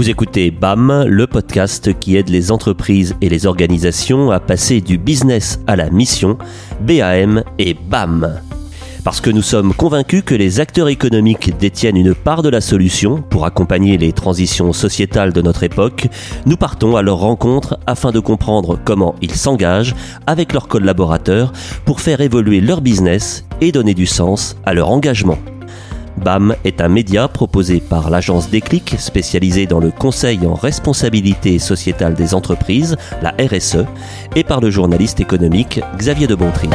Vous écoutez BAM, le podcast qui aide les entreprises et les organisations à passer du business à la mission, BAM et BAM. Parce que nous sommes convaincus que les acteurs économiques détiennent une part de la solution pour accompagner les transitions sociétales de notre époque, nous partons à leur rencontre afin de comprendre comment ils s'engagent avec leurs collaborateurs pour faire évoluer leur business et donner du sens à leur engagement. BAM est un média proposé par l'agence Déclic, spécialisée dans le conseil en responsabilité sociétale des entreprises, la RSE, et par le journaliste économique Xavier de Bontry.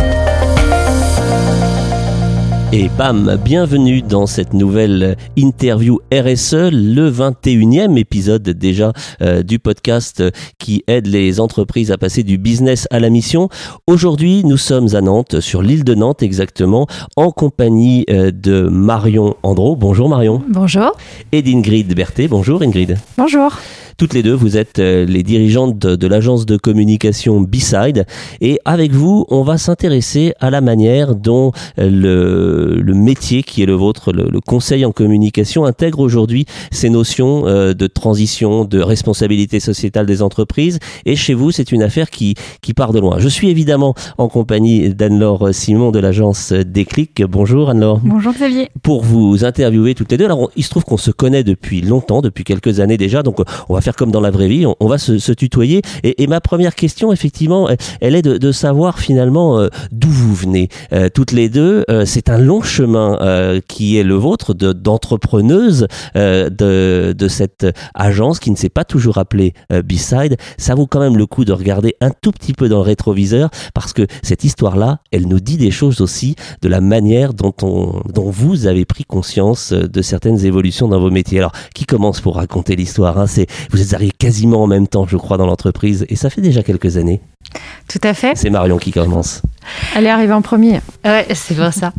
Et bam, bienvenue dans cette nouvelle interview RSE, le 21e épisode déjà euh, du podcast qui aide les entreprises à passer du business à la mission. Aujourd'hui, nous sommes à Nantes, sur l'île de Nantes exactement, en compagnie euh, de Marion Andro. Bonjour Marion. Bonjour. Et d'Ingrid Berthet. Bonjour Ingrid. Bonjour. Toutes les deux, vous êtes euh, les dirigeantes de, l'agence de communication B-Side. Et avec vous, on va s'intéresser à la manière dont euh, le, métier qui est le vôtre, le, conseil en communication, intègre aujourd'hui ces notions euh, de transition, de responsabilité sociétale des entreprises. Et chez vous, c'est une affaire qui, qui part de loin. Je suis évidemment en compagnie d'Anne-Laure Simon de l'agence Déclic. Bonjour Anne-Laure. Bonjour Xavier. Pour vous interviewer toutes les deux. Alors, il se trouve qu'on se connaît depuis longtemps, depuis quelques années déjà. Donc, on va faire comme dans la vraie vie, on, va se, tutoyer. Et, ma première question, effectivement, elle est de, savoir finalement euh, d'où vous venez. Euh, toutes les deux, euh, c'est un long chemin qui est le vôtre d'entrepreneuse de, de, cette agence qui ne s'est pas toujours appelée B-Side. Ça vaut quand même le coup de regarder un tout petit peu dans le rétroviseur parce que cette histoire-là, elle nous dit des choses aussi de la manière dont, on, dont vous avez pris conscience de certaines évolutions dans vos métiers. Alors, qui commence pour raconter l'histoire hein? C'est Vous êtes arrivé quasiment en même temps, je crois, dans l'entreprise. Et ça fait déjà quelques années. Tout à fait. C'est Marion qui commence. Elle est arrivée en premier. Ouais, c'est pour ça.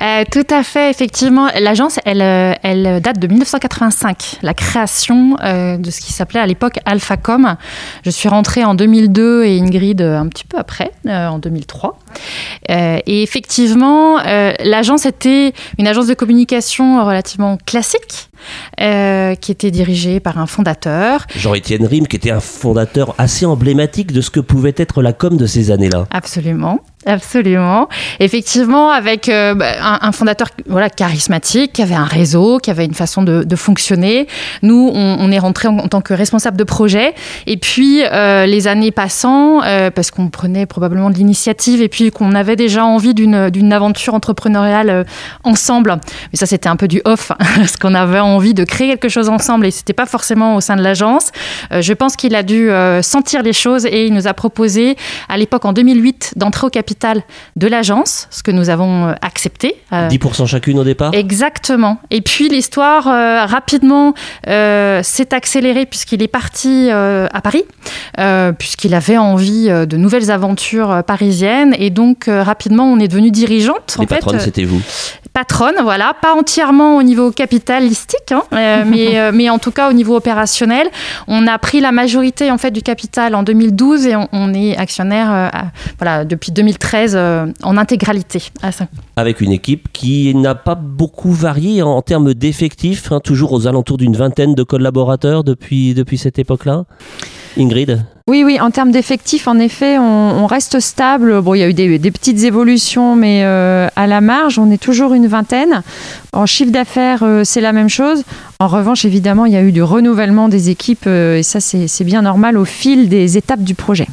Euh, tout à fait, effectivement. L'agence, elle, euh, elle date de 1985, la création euh, de ce qui s'appelait à l'époque Alphacom. Je suis rentrée en 2002 et Ingrid un petit peu après, en 2003. et effectivement, l'agence était une agence de communication relativement classique. qui était dirigée par un fondateur. Jean-Étienne Rime, qui était un fondateur assez emblématique de ce que pouvait être la com de ces années-là. Absolument. Absolument. Effectivement, avec euh, bah, un, fondateur voilà, charismatique, qui avait un réseau, qui avait une façon de, fonctionner. Nous, on, est rentré en, tant que responsable de projet. Et puis, euh, les années passant, euh, parce qu'on prenait probablement de l'initiative et puis qu'on avait déjà envie d'une aventure entrepreneuriale ensemble. Mais ça, c'était un peu du off, hein, parce qu'on avait envie de créer quelque chose ensemble et c'était pas forcément au sein de l'agence. je pense qu'il a dû sentir les choses et il nous a proposé, à l'époque, en 2008, d'entrer au capital de l'agence, ce que nous avons euh, accepté. 10% euh, chacune au départ? Exactement. Et puis l'histoire, euh, rapidement, s'est accélérée puisqu'il est parti à Paris, puisqu'il avait envie de nouvelles aventures parisiennes. Et donc, rapidement, on est devenu dirigeante. Les patronnes, c'était vous patronne, voilà, pas entièrement au niveau capitalistique, hein, mais, mais en tout cas au niveau opérationnel. On a pris la majorité en fait du capital en 2012 et on, est actionnaire voilà, depuis 2013 13 euh, en intégralité. Avec une équipe qui n'a pas beaucoup varié en, termes d'effectifs, hein, toujours aux alentours d'une vingtaine de collaborateurs depuis, depuis cette époque-là. Ingrid? Oui, oui, en termes d'effectifs, en effet, on, reste stable. Bon, il y a eu des, petites évolutions, mais euh, à la marge, on est toujours une vingtaine. En chiffre d'affaires, euh, c'est la même chose. En revanche, évidemment, il y a eu du renouvellement des équipes, et ça, c'est bien normal au fil des étapes du projet.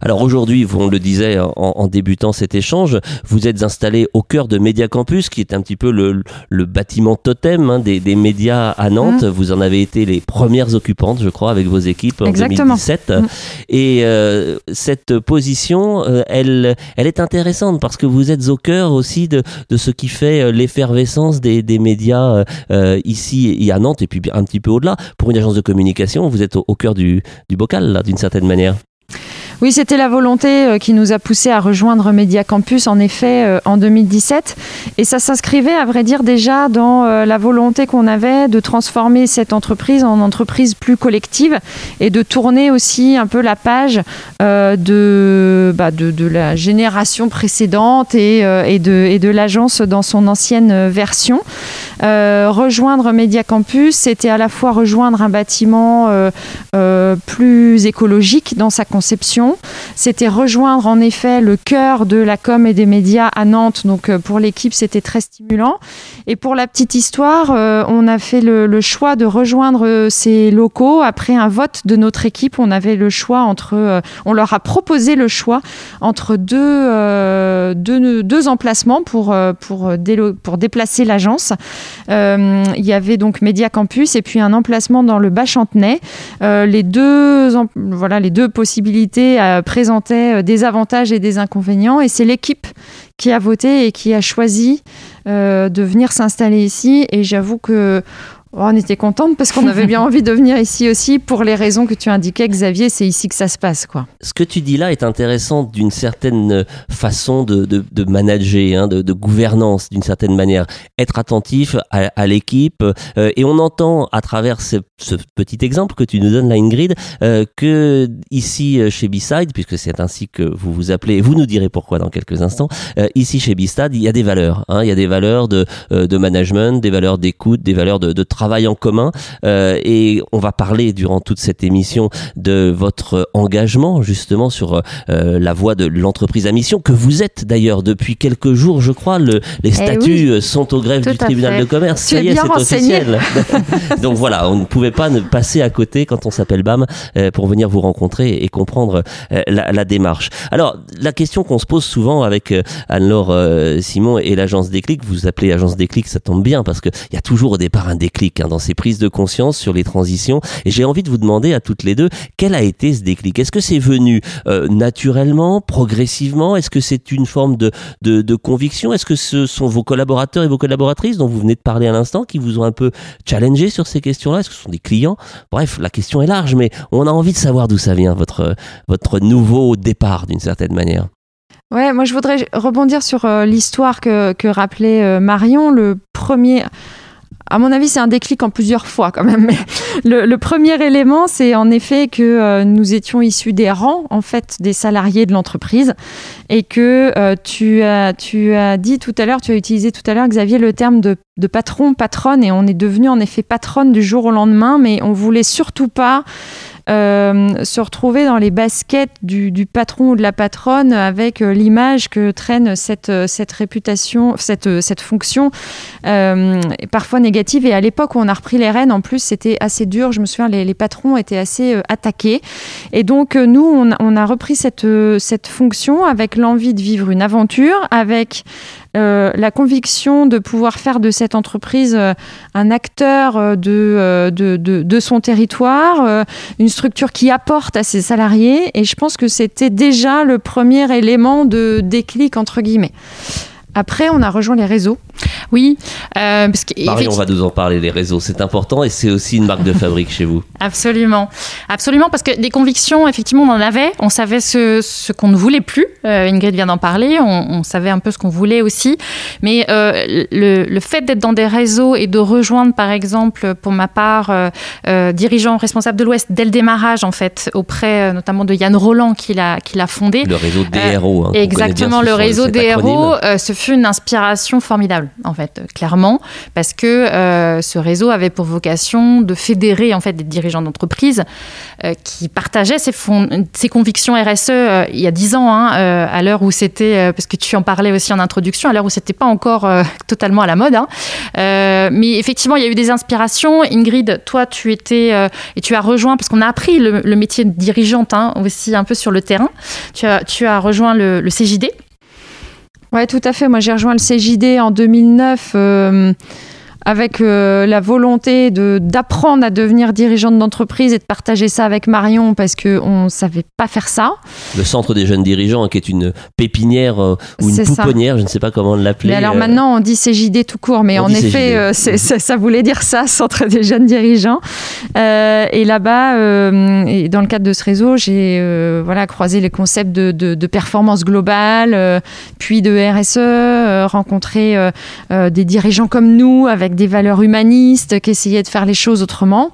Alors aujourd'hui, on le disait en, débutant cet échange, vous êtes installé au cœur de Média Campus, qui est un petit peu le, bâtiment totem hein, des, médias à Nantes. Mmh. Vous en avez été les premières occupantes, je crois, avec vos équipes en 2017. Mmh. Et euh, cette position, euh, elle, elle est intéressante parce que vous êtes au cœur aussi de, ce qui fait euh, l'effervescence des, médias ici et à Nantes et puis un petit peu au-delà. Pour une agence de communication, vous êtes au, cœur du, du bocal, d'une certaine manière. Oui, c'était la volonté euh, qui nous a poussé à rejoindre Media Campus, en effet, euh, en 2017. Et ça s'inscrivait, à vrai dire, déjà dans euh, la volonté qu'on avait de transformer cette entreprise en entreprise plus collective et de tourner aussi un peu la page de, bah, de, la génération précédente et, et de, et de l'agence dans son ancienne version. Rejoindre Media Campus, c'était à la fois rejoindre un bâtiment plus écologique dans sa conception, c'était rejoindre en effet le cœur de la com et des médias à Nantes. Donc pour l'équipe, c'était très stimulant. Et pour la petite histoire, on a fait le, le choix de rejoindre ces locaux après un vote de notre équipe. On avait le choix entre, on leur a proposé le choix entre deux, euh, deux, deux, emplacements pour, euh, pour, pour déplacer l'agence. Euh, il y avait donc Média Campus et puis un emplacement dans le Bas-Chantenay. les, deux, voilà, les deux possibilités présentaient des avantages et des inconvénients et c'est l'équipe qui a voté et qui a choisi de venir s'installer ici. Et j'avoue que on était contente parce qu'on avait bien envie de venir ici aussi pour les raisons que tu indiquais, Xavier. C'est ici que ça se passe, quoi. Ce que tu dis là est intéressant d'une certaine façon de, de, manager, hein, de, de, gouvernance, d'une certaine manière. Être attentif à, l'équipe. Euh, et on entend à travers ce, petit exemple que tu nous donnes là, Ingrid, euh, que ici euh, chez B-Side, puisque c'est ainsi que vous vous appelez, et vous nous direz pourquoi dans quelques instants, ici chez B-Side, il y a des valeurs. Hein, il y a des valeurs de, de management, des valeurs d'écoute, des valeurs de, de travail travail en commun euh, et on va parler durant toute cette émission de votre engagement justement sur euh, la voie de l'entreprise à mission que vous êtes d'ailleurs depuis quelques jours je crois. Le, les eh statuts sont au greffe du tribunal de commerce. Ça y est c'est officiel. Donc voilà on ne pouvait pas ne passer à côté quand on s'appelle BAM euh, pour venir vous rencontrer et comprendre la, la, démarche. Alors la question qu'on se pose souvent avec Anne-Laure Simon et l'agence Déclic vous appelez agence Déclic ça tombe bien parce qu'il y a toujours au départ un déclic Hein, dans ces prises de conscience sur les transitions. Et j'ai envie de vous demander à toutes les deux, quel a été ce déclic? Est-ce que c'est venu euh, naturellement, progressivement? Est-ce que c'est une forme de, de, conviction? Est-ce que ce sont vos collaborateurs et vos collaboratrices dont vous venez de parler à l'instant qui vous ont un peu challengé sur ces questions-là? Est-ce que ce sont des clients? Bref, la question est large, mais on a envie de savoir d'où ça vient, votre, votre nouveau départ d'une certaine manière. Ouais, moi je voudrais rebondir sur euh, l'histoire que, que rappelait euh, Marion. Le premier, à mon avis, c'est un déclic en plusieurs fois quand même. Mais le, premier élément, c'est en effet que euh, nous étions issus des rangs, en fait, des salariés de l'entreprise, et que euh, tu, as, dit tout à l'heure, tu as utilisé tout à l'heure, Xavier, le terme de, patron, patronne, et on est devenu en effet patronne du jour au lendemain, mais on voulait surtout pas euh, se retrouver dans les baskets du, patron ou de la patronne avec euh, l'image que traîne cette, euh, cette réputation, cette, cette fonction, parfois négative. Et à l'époque où on a repris les rênes, en plus, c'était assez dur. Je me souviens, les, patrons étaient assez attaqués. Et donc, nous, on, on, a repris cette, cette fonction avec l'envie de vivre une aventure, avec euh, la conviction de pouvoir faire de cette entreprise euh, un acteur euh, de, de, de, de, son territoire, une structure qui apporte à ses salariés. Et je pense que c'était déjà le premier élément de déclic, entre guillemets. Après, on a rejoint les réseaux. Oui, euh, parce que Marie, on va nous en parler. Les réseaux, c'est important et c'est aussi une marque de fabrique chez vous. Absolument, absolument, parce que des convictions, effectivement, on en avait. On savait ce, ce qu'on ne voulait plus. Euh, Ingrid vient d'en parler. On, savait un peu ce qu'on voulait aussi. Mais euh, le, le, fait d'être dans des réseaux et de rejoindre, par exemple, pour ma part, euh, euh, dirigeant responsable de l'Ouest dès le démarrage, en fait, auprès notamment de Yann Roland qui l'a qui l'a fondé. Le réseau DRO. Hein, exactement, le réseau DRO. ce une inspiration formidable, en fait, clairement, parce que euh, ce réseau avait pour vocation de fédérer en fait des dirigeants d'entreprise euh, qui partageaient ces, ces convictions RSE euh, il y a dix ans, hein, à l'heure où c'était, parce que tu en parlais aussi en introduction, à l'heure où c'était pas encore totalement à la mode. Hein. mais effectivement, il y a eu des inspirations. Ingrid, toi, tu étais et tu as rejoint parce qu'on a appris le, métier de dirigeante hein, aussi un peu sur le terrain. Tu as, tu as rejoint le, le CJD. Oui, tout à fait. Moi, j'ai rejoint le CJD en 2009 avec euh, la volonté de d'apprendre à devenir dirigeante d'entreprise et de partager ça avec Marion parce qu'on ne savait pas faire ça. Le centre des jeunes dirigeants qui est une pépinière euh, ou une pouponnière, je ne sais pas comment l'appeler. alors euh. maintenant on dit CJD tout court, mais en effet ça, ça, voulait dire ça, centre des jeunes dirigeants. et là-bas, dans le cadre de ce réseau, j'ai voilà, croisé les concepts de, de, de performance globale, puis de RSE, rencontré des dirigeants comme nous avec des valeurs humanistes, qui essayaient de faire les choses autrement.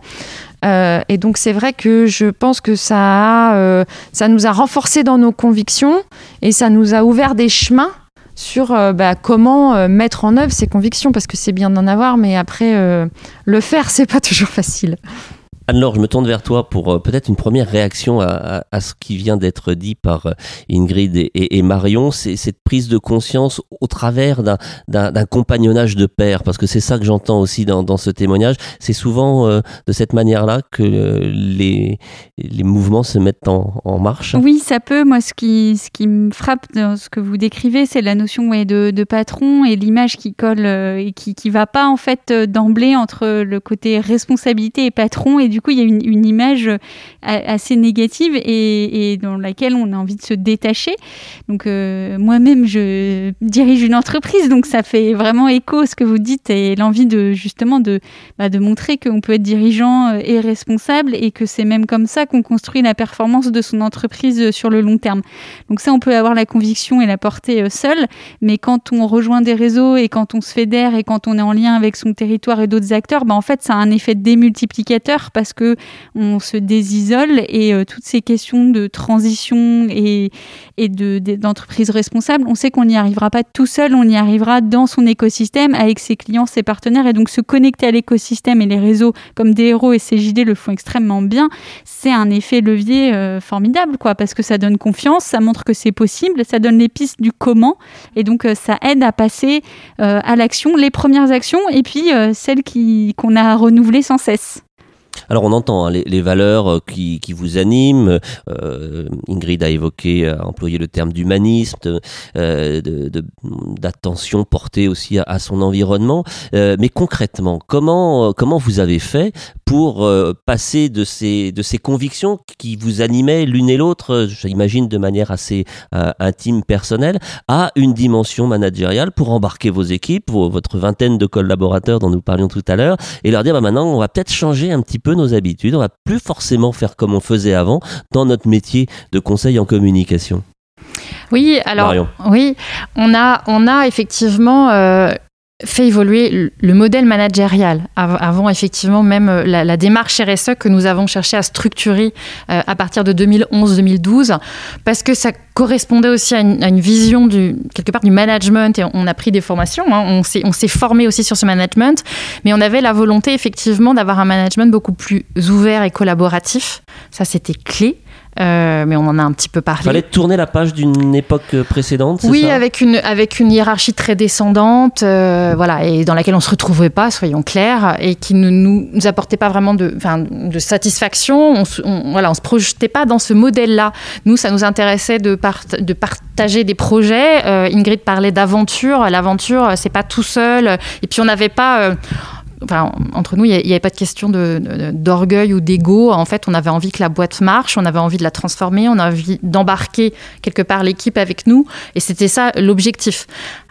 Euh, et donc c'est vrai que je pense que ça, euh, ça nous a renforcé dans nos convictions et ça nous a ouvert des chemins sur bah, comment mettre en œuvre ces convictions, parce que c'est bien d'en avoir, mais après, le faire, c'est pas toujours facile. Anne-Laure, je me tourne vers toi pour euh, peut-être une première réaction à, ce qui vient d'être dit par euh, Ingrid et, Marion. C'est cette prise de conscience au travers d'un compagnonnage de père, parce que c'est ça que j'entends aussi dans, ce témoignage. C'est souvent euh, de cette manière-là que les, mouvements se mettent en, marche. Oui, ça peut. Moi, ce qui, me frappe dans ce que vous décrivez, c'est la notion de, patron et l'image qui colle et qui ne va pas en fait d'emblée entre le côté responsabilité et patron et du coup, il y a une, image euh, assez négative et, dans laquelle on a envie de se détacher. Donc, euh, moi-même, je dirige une entreprise, donc ça fait vraiment écho ce que vous dites et l'envie de justement de, bah, de montrer qu'on peut être dirigeant euh, et responsable et que c'est même comme ça qu'on construit la performance de son entreprise sur le long terme. Donc ça, on peut avoir la conviction et la porter seul, mais quand on rejoint des réseaux et quand on se fédère et quand on est en lien avec son territoire et d'autres acteurs, bah, en fait, ça a un effet démultiplicateur parce parce que on se désisole et euh, toutes ces questions de transition et, et d'entreprise responsable, on sait qu'on n'y arrivera pas tout seul, on y arrivera dans son écosystème avec ses clients, ses partenaires et donc se connecter à l'écosystème et les réseaux comme DRO et CJD le font extrêmement bien, c'est un effet levier euh, formidable quoi parce que ça donne confiance, ça montre que c'est possible, ça donne les pistes du comment et donc euh, ça aide à passer à l'action, les premières actions et puis celles qu'on a renouvelées sans cesse. Alors on entend hein, les, valeurs euh, qui, vous animent. Euh, Ingrid a évoqué, a employé le terme d'humanisme, euh, d'attention portée aussi à, son environnement. mais concrètement, comment comment vous avez fait pour passer de ces de ces convictions qui vous animaient l'une et l'autre, j'imagine de manière assez intime, personnelle, à une dimension managériale pour embarquer vos équipes, votre vingtaine de collaborateurs dont nous parlions tout à l'heure, et leur dire bah maintenant on va peut-être changer un petit peu nos habitudes, on va plus forcément faire comme on faisait avant dans notre métier de conseil en communication. Oui, alors oui, on a, on a effectivement euh, fait évoluer le modèle managérial avant effectivement même euh, la, démarche RSE que nous avons cherché à structurer euh, à partir de 2011-2012 parce que ça correspondait aussi à une, vision du quelque part du management. Et on a pris des formations hein. on s'est on s'est formé aussi sur ce management mais on avait la volonté effectivement d'avoir un management beaucoup plus ouvert et collaboratif. Ça c'était clé euh, mais on en a un petit peu parlé. Il fallait tourner la page d'une époque précédente. Oui, avec une avec une hiérarchie très descendante, euh, voilà, et dans laquelle on se retrouvait pas, soyons clairs, et qui ne nous, apportait pas vraiment de, de satisfaction. On, voilà, on se projetait pas dans ce modèle-là. Nous, ça nous intéressait de, de partager des projets. Euh, Ingrid parlait d'aventure. L'aventure, c'est pas tout seul. Et puis on n'avait pas Enfin, entre nous, il n'y avait pas de question d'orgueil ou d'ego. En fait, on avait envie que la boîte marche, on avait envie de la transformer, on avait envie d'embarquer quelque part l'équipe avec nous. Et c'était ça l'objectif.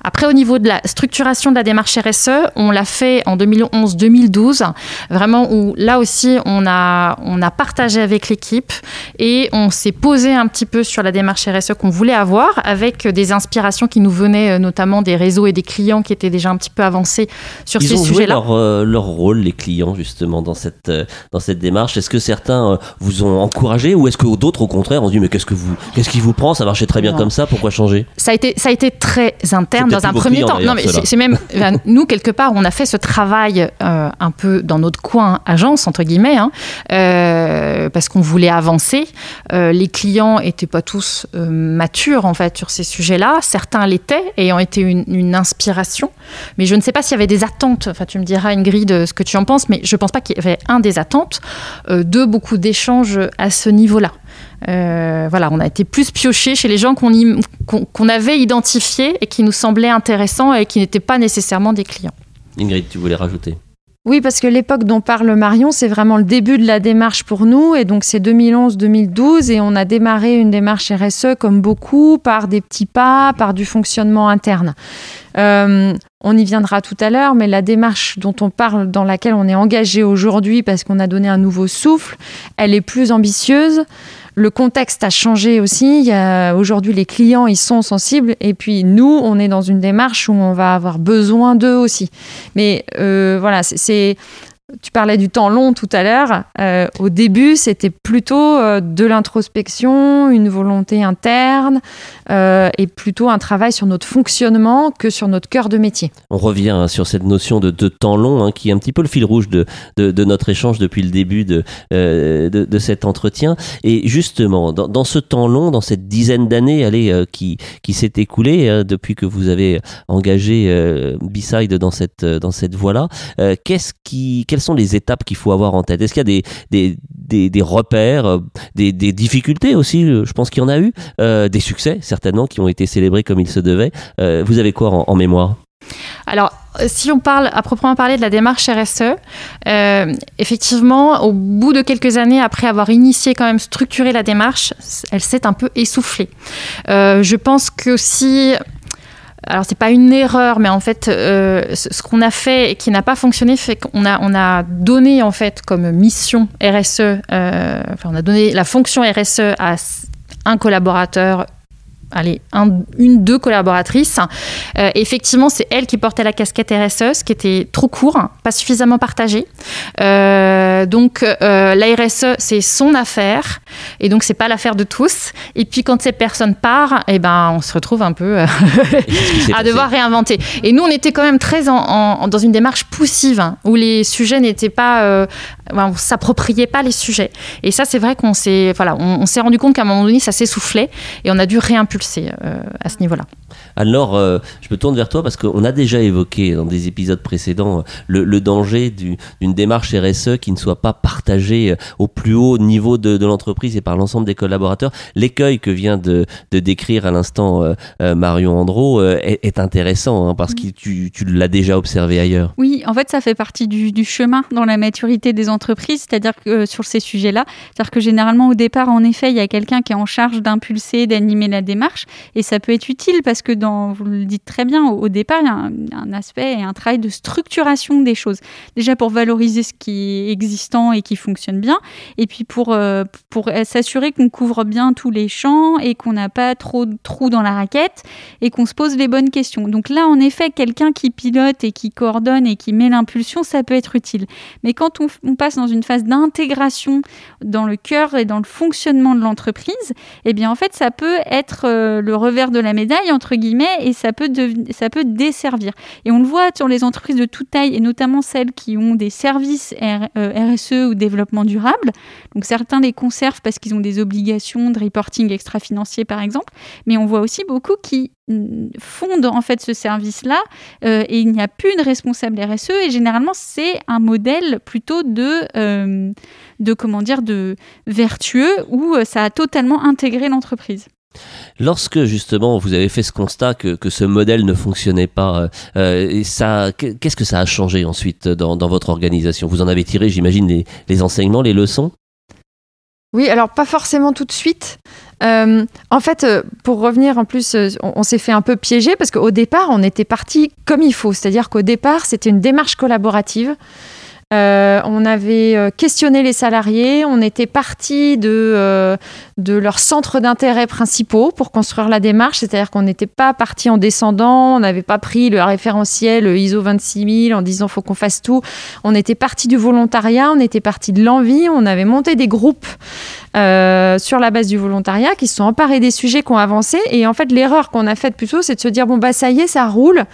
Après, au niveau de la structuration de la démarche RSE, on l'a fait en 2011-2012, vraiment où là aussi, on a, on a partagé avec l'équipe et on s'est posé un petit peu sur la démarche RSE qu'on voulait avoir avec des inspirations qui nous venaient euh, notamment des réseaux et des clients qui étaient déjà un petit peu avancés sur ces sujets-là. Leur, euh, leur rôle, les clients, justement, dans cette, euh, dans cette démarche. Est-ce que certains vous ont encouragé ou est-ce que d'autres, au contraire, ont dit mais qu'est-ce que vous, qu'est-ce qui vous prend? Ça marchait très bien comme ça, pourquoi changer? Ça a, été, ça a été très interne dans un premier temps. Non, mais c'est même nous quelque part, on a fait ce travail euh, un peu dans notre coin agence entre guillemets, hein, euh, parce qu'on voulait avancer. Euh, les clients étaient pas tous matures en fait sur ces sujets-là. Certains l'étaient et ont été une, une, inspiration. Mais je ne sais pas s'il y avait des attentes. Enfin, tu me diras Ingrid ce que tu en penses, mais je pense pas qu'il y avait un des attentes, de beaucoup d'échanges à ce niveau-là. Euh, voilà, on a été plus pioché chez les gens qu'on avait identifiés et qui nous semblaient intéressants et qui n'étaient pas nécessairement des clients. Ingrid, tu voulais rajouter? Oui, parce que l'époque dont parle Marion, c'est vraiment le début de la démarche pour nous. Et donc, c'est 2011-2012. Et on a démarré une démarche RSE, comme beaucoup, par des petits pas, par du fonctionnement interne. Euh, on y viendra tout à l'heure, mais la démarche dont on parle, dans laquelle on est engagé aujourd'hui, parce qu'on a donné un nouveau souffle, elle est plus ambitieuse. Le contexte a changé aussi. Aujourd'hui, les clients, ils sont sensibles. Et puis, nous, on est dans une démarche où on va avoir besoin d'eux aussi. Mais euh, voilà, c'est tu parlais du temps long tout à l'heure. Euh, au début, c'était plutôt euh, de l'introspection, une volonté interne euh, et plutôt un travail sur notre fonctionnement que sur notre cœur de métier. On revient hein, sur cette notion de, temps long hein, qui est un petit peu le fil rouge de, notre échange depuis le début de, cet entretien. Et justement, dans, ce temps long, dans cette dizaine d'années allez, qui, s'est écoulée depuis que vous avez engagé B-Side dans cette, dans cette voie-là, qu'est-ce qui quelles sont les étapes qu'il faut avoir en tête? Est-ce qu'il y a des, repères, euh, des, des, difficultés aussi euh, Je pense qu'il y en a eu, euh, des succès certainement qui ont été célébrés comme il se devait. vous avez quoi en, mémoire? Alors, si on parle à proprement parler de la démarche RSE, effectivement, au bout de quelques années après avoir initié quand même structuré la démarche, elle s'est un peu essoufflée. je pense que si alors c'est pas une erreur, mais en fait, euh, ce, qu'on a fait et qui n'a pas fonctionné, fait qu'on a, on a donné en fait comme mission RSE, euh, enfin on a donné la fonction RSE à un collaborateur allez, une, deux collaboratrices. Euh, effectivement, c'est elle qui portait la casquette RSE, ce qui était trop court, pas suffisamment partagé. Euh, donc, euh, la RSE, c'est son affaire, et donc c'est pas l'affaire de tous. Et puis, quand cette personne part, eh ben, on se retrouve un peu à devoir réinventer. Et nous, on était quand même très en, dans une démarche poussive, hein, où les sujets n'étaient pas, on s'appropriait pas les sujets. Et ça, c'est vrai qu'on s'est, voilà, on, on s'est rendu compte qu'à un moment donné, ça s'essoufflait, et on a dû réimpulser euh, à ce niveau-là. Alors, euh, je me tourne vers toi parce qu'on a déjà évoqué dans des épisodes précédents euh, le, danger d'une démarche RSE qui ne soit pas partagée au plus haut niveau de, l'entreprise et par l'ensemble des collaborateurs. L'écueil que vient de, décrire à l'instant Marion Andro est, intéressant hein, parce que tu, l'as déjà observé ailleurs. Oui, en fait, ça fait partie du, du chemin dans la maturité des entreprises, c'est-à-dire que sur ces sujets-là, c'est-à-dire que généralement au départ, en effet, il y a quelqu'un qui est en charge d'impulser, d'animer la démarche et ça peut être utile parce que vous le dites très bien, au, départ, il y a un, aspect et un travail de structuration des choses. Déjà pour valoriser ce qui est existant et qui fonctionne bien, et puis pour, euh, pour s'assurer qu'on couvre bien tous les champs et qu'on n'a pas trop de trous dans la raquette et qu'on se pose les bonnes questions. Donc là, en effet, quelqu'un qui pilote et qui coordonne et qui met l'impulsion, ça peut être utile. Mais quand on, on passe dans une phase d'intégration dans le cœur et dans le fonctionnement de l'entreprise, eh bien en fait, ça peut être euh, le revers de la médaille, entre guillemets, et ça peut, ça peut desservir. Et on le voit sur les entreprises de toute taille, et notamment celles qui ont des services RSE euh, ou développement durable. Donc certains les conservent parce qu'ils ont des obligations de reporting extra-financier, par exemple, mais on voit aussi beaucoup qui mm, fondent en fait ce service-là euh, et il n'y a plus de responsable RSE et généralement c'est un modèle plutôt de, de comment dire de vertueux où ça a totalement intégré l'entreprise. Lorsque justement vous avez fait ce constat que, ce modèle ne fonctionnait pas, euh, ça, qu'est-ce que ça a changé ensuite dans, votre organisation? Vous en avez tiré, j'imagine, les, enseignements, les leçons? Oui, alors pas forcément tout de suite. Euh, en fait, euh, pour revenir en plus, on, s'est fait un peu piéger parce qu'au départ, on était parti comme il faut. C'est-à-dire qu'au départ, c'était une démarche collaborative. Euh, on avait euh, questionné les salariés, on était parti de, euh, de leurs centres d'intérêt principaux pour construire la démarche, c'est-à-dire qu'on n'était pas parti en descendant, on n'avait pas pris le référentiel ISO 26000 en disant faut qu'on fasse tout. On était parti du volontariat, on était parti de l'envie, on avait monté des groupes sur la base du volontariat qui se sont emparés des sujets qui ont avancé. Et en fait, l'erreur qu'on a faite plutôt, c'est de se dire bon, bah ça y est, ça roule.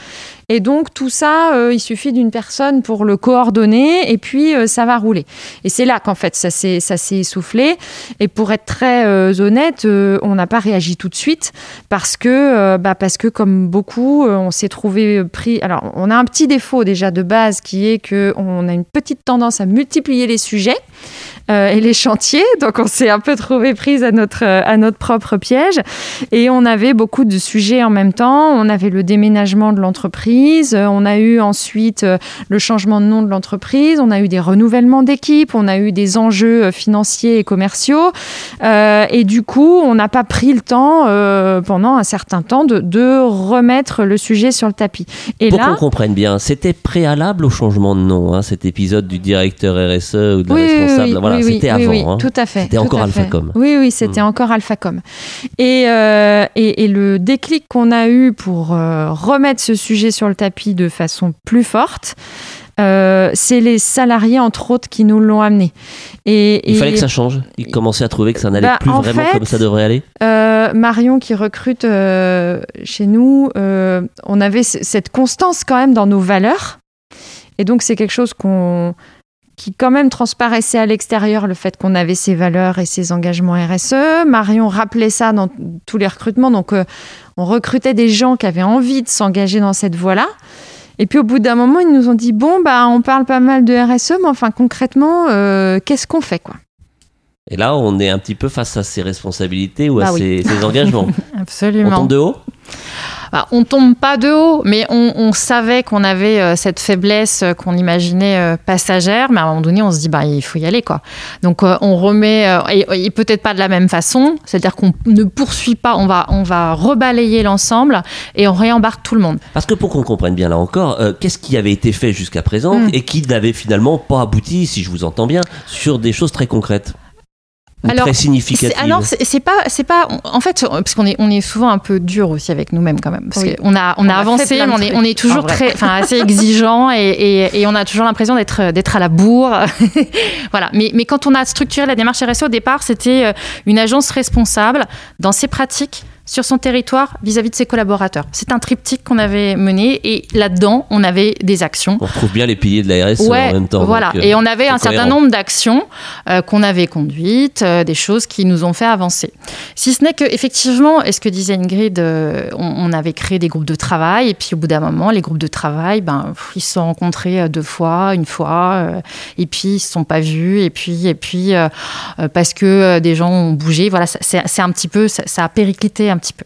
Et donc tout ça, euh, il suffit d'une personne pour le coordonner et puis euh, ça va rouler. Et c'est là qu'en fait ça s'est essoufflé. Et pour être très euh, honnête, on n'a pas réagi tout de suite parce que bah, parce que comme beaucoup, on s'est trouvé pris. Alors on a un petit défaut déjà de base qui est que on a une petite tendance à multiplier les sujets. et les chantiers. Donc on s'est un peu trouvé prise à notre, à notre propre piège. Et on avait beaucoup de sujets en même temps. On avait le déménagement de l'entreprise euh, on a eu ensuite euh, le changement de nom de l'entreprise. On a eu des renouvellements d'équipes. On a eu des enjeux euh, financiers et commerciaux. Et du coup, on n'a pas pris le temps pendant un certain temps de, remettre le sujet sur le tapis. Et Pour qu'on comprenne bien, c'était préalable au changement de nom, hein, cet épisode du directeur RSE ou de la responsable. voilà, c'était avant. Oui, hein. tout à fait. C'était encore Alphacom. Oui, oui, c'était hmm. encore Alphacom. Et, et, et, le déclic qu'on a eu pour remettre ce sujet sur le tapis de façon plus forte, euh, c'est les salariés, entre autres, qui nous l'ont amené. Et, il fallait que ça change. Ils commençaient à trouver que ça n'allait bah, plus vraiment comme ça devrait aller. Euh, Marion, qui recrute euh, chez nous, on avait cette constance quand même dans nos valeurs. Et donc, c'est quelque chose qu'on qui quand même transparaissait à l'extérieur le fait qu'on avait ces valeurs et ces engagements RSE. Marion rappelait ça dans tous les recrutements. Donc, on recrutait des gens qui avaient envie de s'engager dans cette voie-là. Et puis au bout d'un moment, ils nous ont dit bon, bah, on parle pas mal de RSE, mais enfin concrètement, euh, qu'est-ce qu'on fait quoi? Et là, on est un petit peu face à ses responsabilités ou à bah ses, engagements. Absolument. On tombe de haut? Bah, on tombe pas de haut, mais on, savait qu'on avait euh, cette faiblesse euh, qu'on imaginait euh, passagère, mais à un moment donné, on se dit bah il faut y aller quoi. Donc on remet et, peut-être pas de la même façon, c'est-à-dire qu'on ne poursuit pas, on va on va rebalayer l'ensemble et on réembarque tout le monde. Parce que pour qu'on comprenne bien là encore, qu'est-ce qui avait été fait jusqu'à présent hmm. et qui n'avait finalement pas abouti, si je vous entends bien, sur des choses très concrètes? Alors, très significative. Alors c'est pas c'est pas en fait parce qu'on est on est souvent un peu dur aussi avec nous-mêmes quand même. Parce qu'on a on, a, avancé mais on est on est toujours très enfin assez exigeant et, et, et, on a toujours l'impression d'être d'être à la bourre. Voilà. Mais mais quand on a structuré la démarche RSE au départ c'était euh, une agence responsable dans ses pratiques sur son territoire vis-à-vis de ses collaborateurs. C'est un triptyque qu'on avait mené et là-dedans, on avait des actions. On retrouve bien les piliers de la RSE en même temps. Voilà, euh, et on avait un certain nombre d'actions euh, qu'on avait conduites, euh, des choses qui nous ont fait avancer. Si ce n'est que, effectivement, est ce que disait Ingrid, on, avait créé des groupes de travail et puis au bout d'un moment, les groupes de travail, ben, ils se sont rencontrés deux fois, une fois, et puis ils se sont pas vus, et puis, et puis parce que des gens ont bougé, voilà, c'est un petit peu, ça, ça a périclité un petit peu.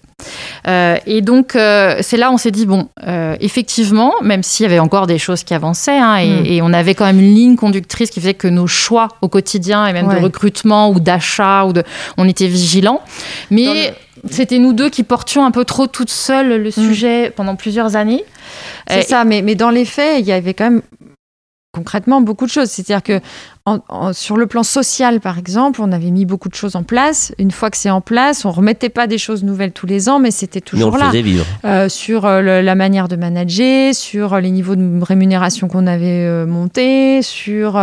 Euh, et donc, euh, c'est là on s'est dit, bon, euh, effectivement, même s'il y avait encore des choses qui avançaient, hein, mm. et, on avait quand même une ligne conductrice qui faisait que nos choix au quotidien, et même de recrutement ou d'achat, ou de, on était vigilants. Mais c'était nous deux qui portions un peu trop toutes seules le mm. sujet pendant plusieurs années. C'est ça, mais, mais dans les faits, il y avait quand même concrètement beaucoup de choses. C'est-à-dire que sur le plan social, par exemple, on avait mis beaucoup de choses en place. Une fois que c'est en place, on remettait pas des choses nouvelles tous les ans, mais c'était toujours mais on là. Vivre. Euh, sur euh, la manière de manager, sur les niveaux de rémunération qu'on avait euh, montés, sur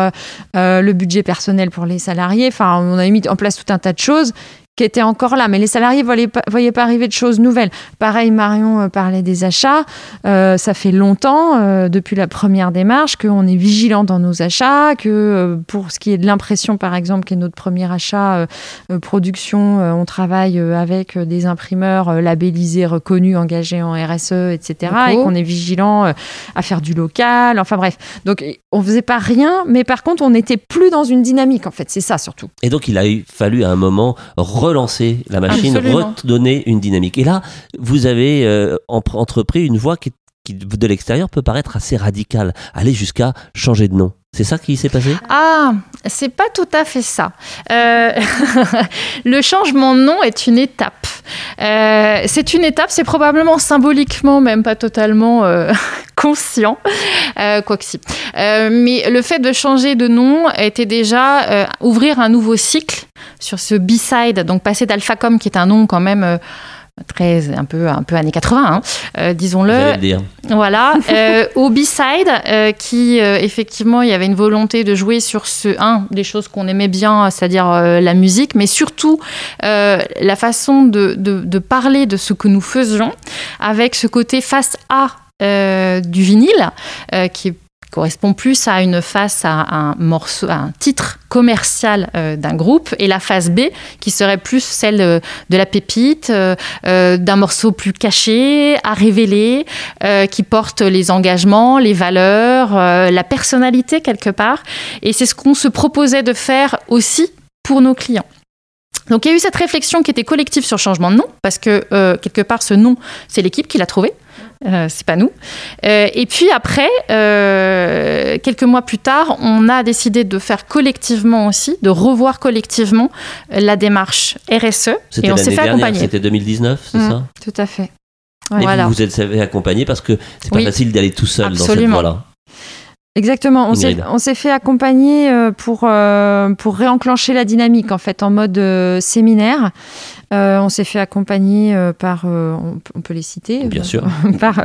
le budget personnel pour les salariés. Enfin, on avait mis en place tout un tas de choses qui était encore là. Mais les salariés ne voyaient, voyaient, pas arriver de choses nouvelles. Pareil, Marion euh, parlait des achats. Euh, ça fait longtemps, euh, depuis la première démarche, qu'on est vigilant dans nos achats, que pour ce qui est de l'impression, par exemple, qui est notre premier achat production, on travaille avec des imprimeurs labellisés, reconnus, engagés en RSE, etc. Et qu'on est vigilant à faire du local. Enfin bref. Donc, on faisait pas rien, mais par contre, on n'était plus dans une dynamique, en fait. C'est ça, surtout. Et donc, il a fallu à un moment relancer la machine, redonner une dynamique. Et là, vous avez euh, entrepris une voie qui, de l'extérieur peut paraître assez radicale, aller jusqu'à changer de nom. C'est ça qui s'est passé? Ah, c'est pas tout à fait ça. Euh, le changement de nom est une étape. Euh, c'est une étape, c'est probablement symboliquement, même pas totalement euh, conscient, quoi que si. mais le fait de changer de nom était déjà ouvrir un nouveau cycle sur ce B-side, donc passer d'Alphacom, qui est un nom quand même très un peu un peu années 80 hein, euh, disons-le. Voilà. Euh, au B-side euh, qui effectivement il y avait une volonté de jouer sur ce un des choses qu'on aimait bien c'est-à-dire la musique mais surtout la façon de, de, de, parler de ce que nous faisions avec ce côté face A du vinyle qui est correspond plus à une face, à un morceau, à un titre commercial euh, d'un groupe, et la face B qui serait plus celle euh, de la pépite, euh, d'un morceau plus caché, à révéler, qui porte les engagements, les valeurs, la personnalité quelque part. Et c'est ce qu'on se proposait de faire aussi pour nos clients. Donc il y a eu cette réflexion qui était collective sur changement de nom, parce que quelque part ce nom, c'est l'équipe qui l'a trouvé. Euh, c'est pas nous. Euh, et puis après, euh, quelques mois plus tard, on a décidé de faire collectivement aussi, de revoir collectivement la démarche RSE. Et on s'est fait accompagner. C'était 2019, c'est mmh, ça? Tout à fait. Et vous vous êtes fait accompagner parce que c'est pas facile d'aller tout seul dans cette voie-là. Exactement. On s'est, on s'est fait accompagner euh, pour, euh, pour réenclencher la dynamique, en fait, en mode euh, séminaire. on s'est fait accompagner par, on, peut les citer, bien sûr, par,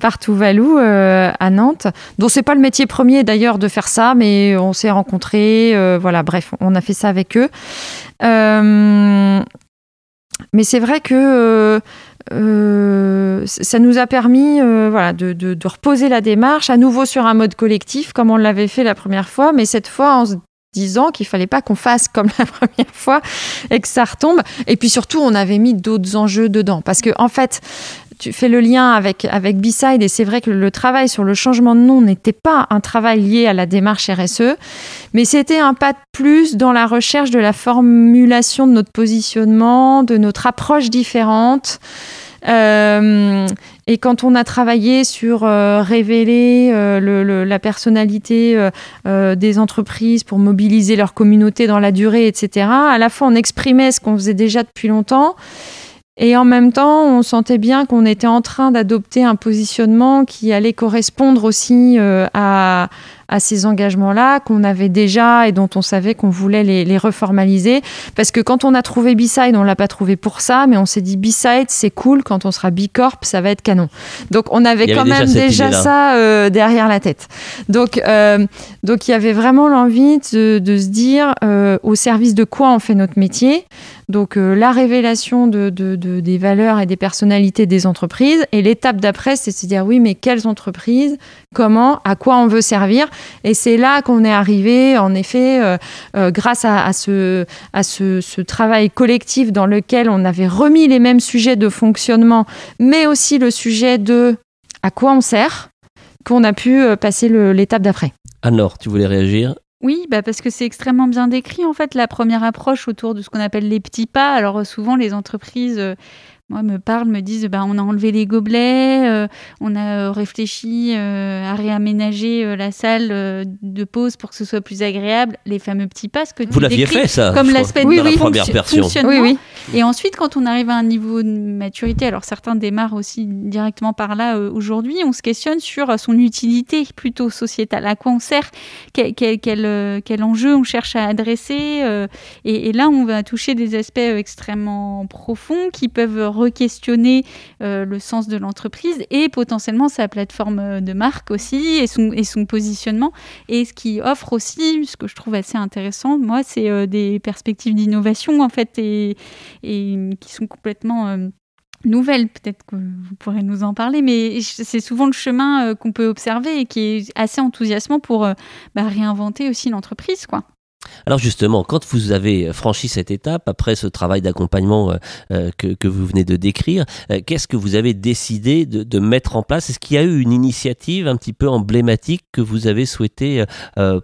par Touvalou à Nantes, dont c'est pas le métier premier d'ailleurs de faire ça, mais on s'est rencontrés. voilà, bref, on a fait ça avec eux. mais c'est vrai que euh, ça nous a permis euh, voilà, de, de, reposer la démarche à nouveau sur un mode collectif comme on l'avait fait la première fois, mais cette fois en se disant qu'il fallait pas qu'on fasse comme la première fois et que ça retombe. Et puis surtout, on avait mis d'autres enjeux dedans parce que en fait, tu fais le lien avec, avec B-Side et c'est vrai que le travail sur le changement de nom n'était pas un travail lié à la démarche RSE, mais c'était un pas de plus dans la recherche de la formulation de notre positionnement, de notre approche différente. Euh, et quand on a travaillé sur euh, révéler euh, la personnalité des entreprises pour mobiliser leur communauté dans la durée, etc., à la fois on exprimait ce qu'on faisait déjà depuis longtemps, et en même temps, on sentait bien qu'on était en train d'adopter un positionnement qui allait correspondre aussi euh, à, à ces engagements-là qu'on avait déjà et dont on savait qu'on voulait les, les, reformaliser. Parce que quand on a trouvé B-Side, on l'a pas trouvé pour ça, mais on s'est dit B-Side, c'est cool, quand on sera B-Corp, ça va être canon. Donc on avait quand même déjà, ça euh, derrière la tête. Donc, euh, donc il y avait vraiment l'envie de, de, se dire au service de quoi on fait notre métier. Donc euh, la révélation de, des valeurs et des personnalités des entreprises. Et l'étape d'après, c'est de se dire oui, mais quelles entreprises, comment, à quoi on veut servir. Et c'est là qu'on est arrivé, en effet, euh, euh, grâce à, ce, à ce, travail collectif dans lequel on avait remis les mêmes sujets de fonctionnement, mais aussi le sujet de à quoi on sert, qu'on a pu passer l'étape d'après. Alors, tu voulais réagir? Oui, bah parce que c'est extrêmement bien décrit en fait la première approche autour de ce qu'on appelle les petits pas. Alors souvent les entreprises euh, moi, me parlent, me disent bah, on a enlevé les gobelets, euh, on a euh, réfléchi euh, à réaménager la salle de pause pour que ce soit plus agréable, les fameux petits pas. Que Vous l'aviez fait, ça Comme l'aspect oui, de la première version. Oui, oui. Et ensuite, quand on arrive à un niveau de maturité, alors certains démarrent aussi directement par là aujourd'hui, on se questionne sur son utilité plutôt sociétale. À quoi on sert? Quel, quel, quel, enjeu on cherche à adresser et, et, là, on va toucher des aspects extrêmement profonds qui peuvent re-questionner euh, le sens de l'entreprise et potentiellement sa plateforme euh, de marque aussi et son, et son positionnement. Et ce qui offre aussi, ce que je trouve assez intéressant, moi, c'est euh, des perspectives d'innovation en fait et, qui sont complètement nouvelles, peut-être que vous pourrez nous en parler, mais c'est souvent le chemin qu'on peut observer et qui est assez enthousiasmant pour bah, réinventer aussi l'entreprise, quoi. Alors justement, quand vous avez franchi cette étape, après ce travail d'accompagnement euh, euh, que, vous venez de décrire, euh, qu'est-ce que vous avez décidé de, mettre en place? Est-ce qu'il y a eu une initiative un petit peu emblématique que vous avez souhaité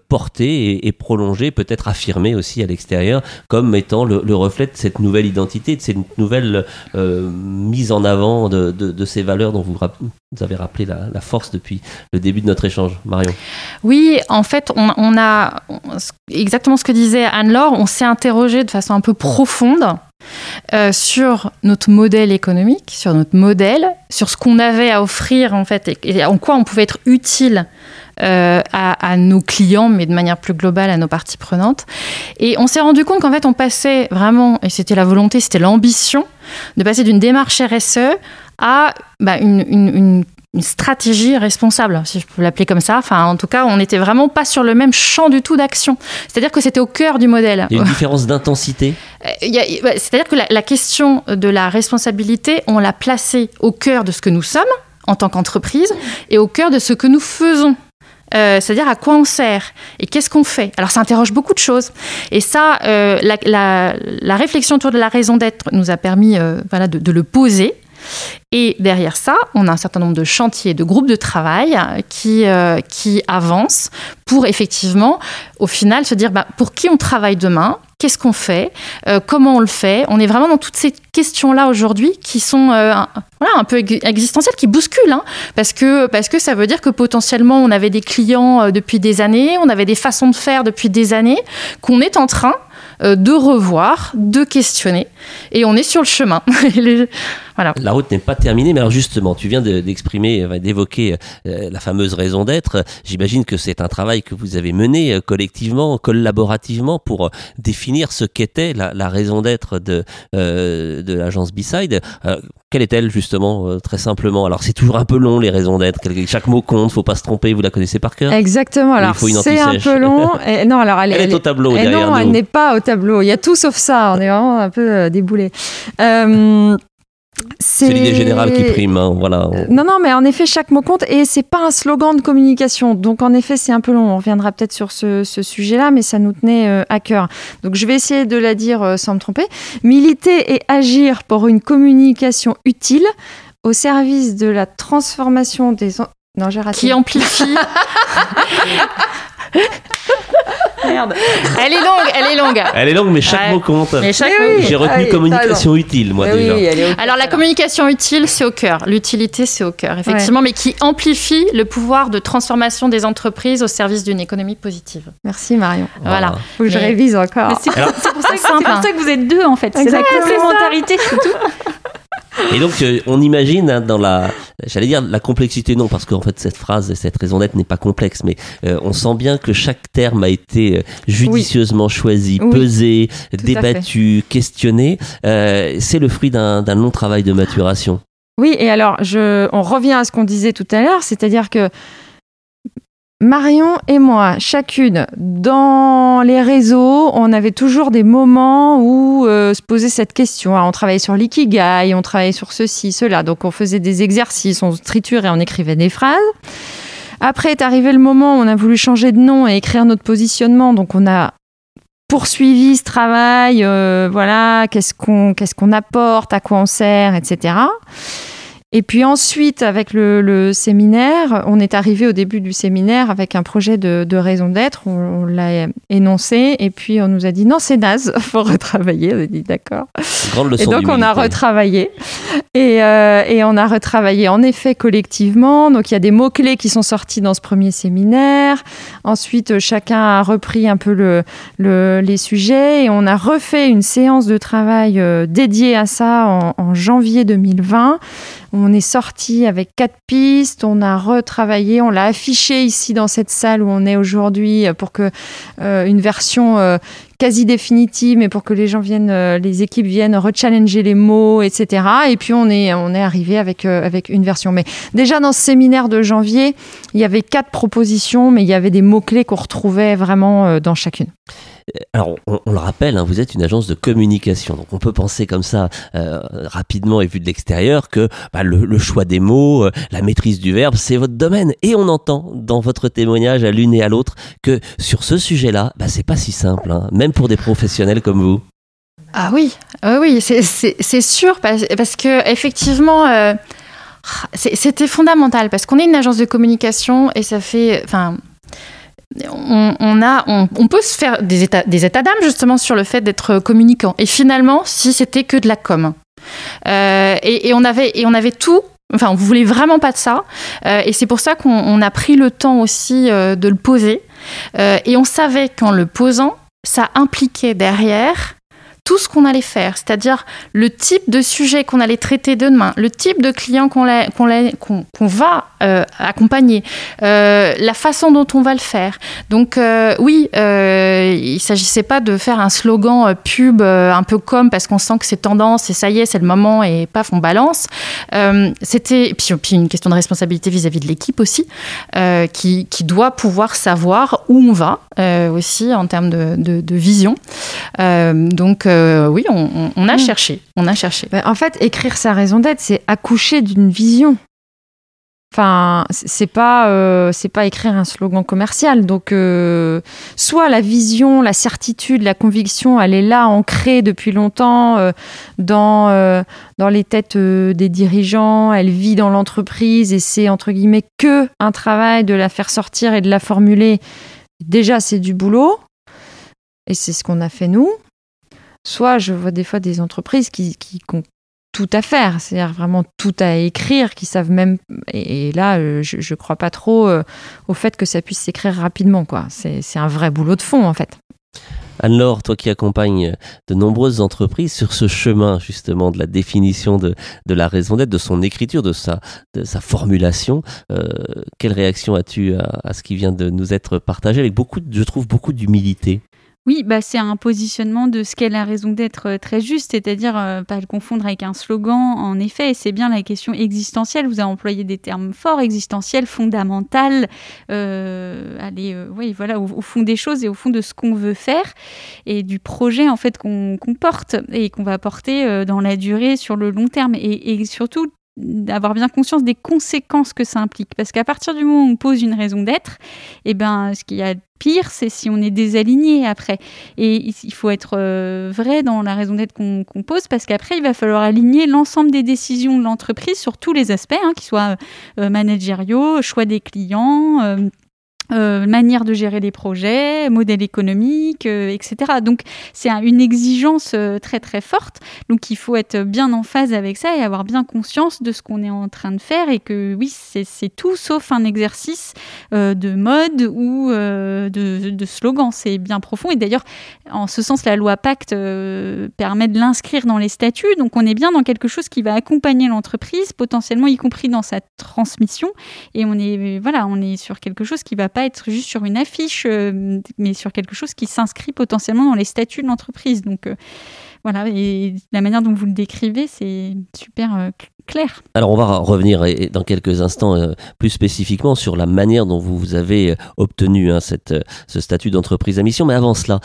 porter et, prolonger, peut-être affirmer aussi à l'extérieur, comme étant le, reflet de cette nouvelle identité, de cette nouvelle mise en avant de, ces valeurs dont vous, avez rappelé la, force depuis le début de notre échange, Marion? Oui, en fait, on a exactement ce que disait Anne-Laure, on s'est interrogé de façon un peu profonde euh, sur notre modèle économique, sur notre modèle, sur ce qu'on avait à offrir en fait et, en quoi on pouvait être utile euh, à, nos clients, mais de manière plus globale à nos parties prenantes. Et on s'est rendu compte qu'en fait on passait vraiment, et c'était la volonté, c'était l'ambition, de passer d'une démarche RSE à bah, une, stratégie responsable, si je peux l'appeler comme ça. Enfin, en tout cas, on n'était vraiment pas sur le même champ du tout d'action. C'est-à-dire que c'était au cœur du modèle. Il y a une différence d'intensité euh, C'est-à-dire que la, question de la responsabilité, on l'a placée au cœur de ce que nous sommes en tant qu'entreprise et au cœur de ce que nous faisons. Euh, c'est-à-dire à quoi on sert et qu'est-ce qu'on fait. Alors ça interroge beaucoup de choses. Et ça, euh, la, réflexion autour de la raison d'être nous a permis voilà, de, le poser et derrière ça, on a un certain nombre de chantiers, de groupes de travail qui, euh, qui avancent pour effectivement, au final, se dire bah, pour qui on travaille demain, qu'est-ce qu'on fait, euh, comment on le fait. On est vraiment dans toutes ces questions-là aujourd'hui qui sont euh, voilà, un peu existentielles, qui bousculent, hein, parce, que, parce que ça veut dire que potentiellement on avait des clients depuis des années, on avait des façons de faire depuis des années, qu'on est en train euh, de revoir, de questionner. Et on est sur le chemin. voilà. La route n'est pas terminée, mais alors justement, tu viens d'exprimer, d'évoquer euh, la fameuse raison d'être. J'imagine que c'est un travail que vous avez mené euh, collectivement, collaborativement, pour définir ce qu'était la, raison d'être de, de l'agence B-Side. Quelle est-elle justement, très simplement? Alors c'est toujours un peu long les raisons d'être. Chaque mot compte, faut pas se tromper. Vous la connaissez par cœur? Exactement. Alors c'est un peu long. Et, non, alors elle, est au tableau derrière non, elle n'est pas au tableau. Il y a tout sauf ça. On est vraiment un peu euh, déboulé. Euh, c'est l'idée générale qui prime, hein, voilà. Euh, non, non, mais en effet, chaque mot compte et c'est pas un slogan de communication. Donc, en effet, c'est un peu long. On reviendra peut-être sur ce, sujet-là, mais ça nous tenait à cœur. Donc, je vais essayer de la dire sans me tromper. Militer et agir pour une communication utile au service de la transformation des. Non, j'ai raté. Qui amplifie. Merde. Elle est longue, elle est longue. Elle est longue, mais chaque mot compte. Mais chaque J'ai retenu ah communication utile, moi déjà. Alors la communication utile, c'est au cœur. L'utilité, c'est au cœur, effectivement, mais qui amplifie le pouvoir de transformation des entreprises au service d'une économie positive. Merci Marion. Voilà. Faut que je révise encore. C'est pour, pour, ça que vous êtes deux en fait. C'est la complémentarité, c'est tout. Et donc, euh, on imagine hein, dans la, j'allais dire la complexité, non, parce qu'en fait, cette phrase, cette raison d'être n'est pas complexe, mais euh, on sent bien que chaque terme a été euh, judicieusement choisi, pesé, débattu, questionné. c'est le fruit d'un long travail de maturation. Oui, et alors, je, on revient à ce qu'on disait tout à l'heure, c'est-à-dire que Marion et moi, chacune, dans les réseaux, on avait toujours des moments où euh, se posait cette question. on travaillait sur l'ikigai, on travaillait sur ceci, cela. Donc on faisait des exercices, on triturait, on écrivait des phrases. Après est arrivé le moment où on a voulu changer de nom et écrire notre positionnement. Donc on a poursuivi ce travail. Euh, voilà, qu'est-ce qu'on apporte, à quoi on sert, etc. Et puis ensuite, avec le, séminaire, on est arrivé au début du séminaire avec un projet de, raison d'être. On, l'a énoncé et puis on nous a dit non, c'est naze, faut retravailler. On a dit d'accord. Et donc on a retravaillé et, euh, et, on a retravaillé en effet collectivement. Donc il y a des mots clés qui sont sortis dans ce premier séminaire. Ensuite, chacun a repris un peu le, le, les sujets et on a refait une séance de travail euh, dédiée à ça en, en janvier 2020 on est sorti avec quatre pistes, on a retravaillé, on l'a affiché ici dans cette salle où on est aujourd'hui pour que euh, une version euh, quasi définitive, mais pour que les gens viennent, euh, les équipes viennent rechallenger les mots, etc. Et puis on est, arrivé avec, avec une version. Mais déjà dans ce séminaire de janvier, il y avait quatre propositions, mais il y avait des mots-clés qu'on retrouvait vraiment dans chacune. Alors, on, le rappelle, hein, vous êtes une agence de communication, donc on peut penser comme ça euh, rapidement et vu de l'extérieur que bah, le, choix des mots, euh, la maîtrise du verbe, c'est votre domaine. Et on entend dans votre témoignage à l'une et à l'autre que sur ce sujet-là, bah, c'est pas si simple, hein, même pour des professionnels comme vous. Ah oui, oui, c'est sûr parce, parce, que effectivement. Euh, c'était fondamental parce qu'on est une agence de communication et ça fait, on, a, on, peut se faire des états, des états d'âme justement sur le fait d'être communicant. Et finalement, si c'était que de la com. Euh, et, on avait, et on avait tout. Enfin, on voulait vraiment pas de ça. Euh, et c'est pour ça qu'on a pris le temps aussi euh, de le poser. et on savait qu'en le posant, ça impliquait derrière tout ce qu'on allait faire, c'est-à-dire le type de sujet qu'on allait traiter demain, le type de client qu'on va euh, accompagner, euh, la façon dont on va le faire. Donc euh, oui, il ne s'agissait pas de faire un slogan pub un peu comme parce qu'on sent que c'est tendance et ça y est, c'est le moment et paf, on balance. C'était puis, puis, une question de responsabilité vis-à-vis de l'équipe aussi, qui, qui, doit pouvoir savoir où on va aussi en termes de, de, de vision. donc euh, oui, on, a hmm. cherché. On a cherché. Bah, en fait, écrire sa raison d'être, c'est accoucher d'une vision. Enfin, c'est pas euh, c'est pas écrire un slogan commercial. Donc, euh, soit la vision, la certitude, la conviction, elle est là, ancrée depuis longtemps dans dans les têtes des dirigeants. Elle vit dans l'entreprise et c'est entre guillemets que un travail de la faire sortir et de la formuler. Déjà, c'est du boulot et c'est ce qu'on a fait nous. Soit je vois des fois des entreprises qui, ont tout à faire, c'est-à-dire vraiment tout à écrire, qui savent même. Et, là, euh, je ne crois pas trop euh, au fait que ça puisse s'écrire rapidement. quoi. C'est un vrai boulot de fond, en fait. Anne-Laure, toi qui accompagnes de nombreuses entreprises sur ce chemin justement de la définition de, de la raison d'être, de son écriture, de sa, de sa formulation, euh, quelle réaction as-tu à, à, ce qui vient de nous être partagé avec beaucoup, je trouve, beaucoup d'humilité? Oui, bah, c'est un positionnement de ce qu'est la raison d'être euh, très juste, c'est-à-dire euh, pas le confondre avec un slogan. En effet, c'est bien la question existentielle. Vous avez employé des termes forts, existentiels, fondamental. Euh, allez, euh, oui, voilà, au, fond des choses et au fond de ce qu'on veut faire et du projet en fait qu'on qu porte et qu'on va porter euh, dans la durée sur le long terme et surtout d'avoir bien conscience des conséquences que ça implique. Parce qu'à partir du moment où on pose une raison d'être, eh ben, ce qu'il y a de pire, c'est si on est désaligné après. Et il faut être euh, vrai dans la raison d'être qu'on qu pose, parce qu'après, il va falloir aligner l'ensemble des décisions de l'entreprise sur tous les aspects, hein, qu'ils soient euh, managériaux, choix des clients. Euh, euh, manière de gérer les projets, modèle économique, euh, etc. Donc c'est un, une exigence euh, très très forte. Donc il faut être bien en phase avec ça et avoir bien conscience de ce qu'on est en train de faire et que oui, c'est tout sauf un exercice de mode ou de, slogan. C'est bien profond. Et d'ailleurs, en ce sens, la loi Pacte permet de l'inscrire dans les statuts. Donc on est bien dans quelque chose qui va accompagner l'entreprise, potentiellement y compris dans sa transmission. Et on est voilà, on est sur quelque chose qui va pas être juste sur une affiche, euh, mais sur quelque chose qui s'inscrit potentiellement dans les statuts de l'entreprise. Donc euh, voilà, et la manière dont vous le décrivez, c'est super euh, Alors on va revenir dans quelques instants euh, plus spécifiquement sur la manière dont vous avez euh, obtenu hein, cette, euh, ce statut d'entreprise à mission. Mais avant cela,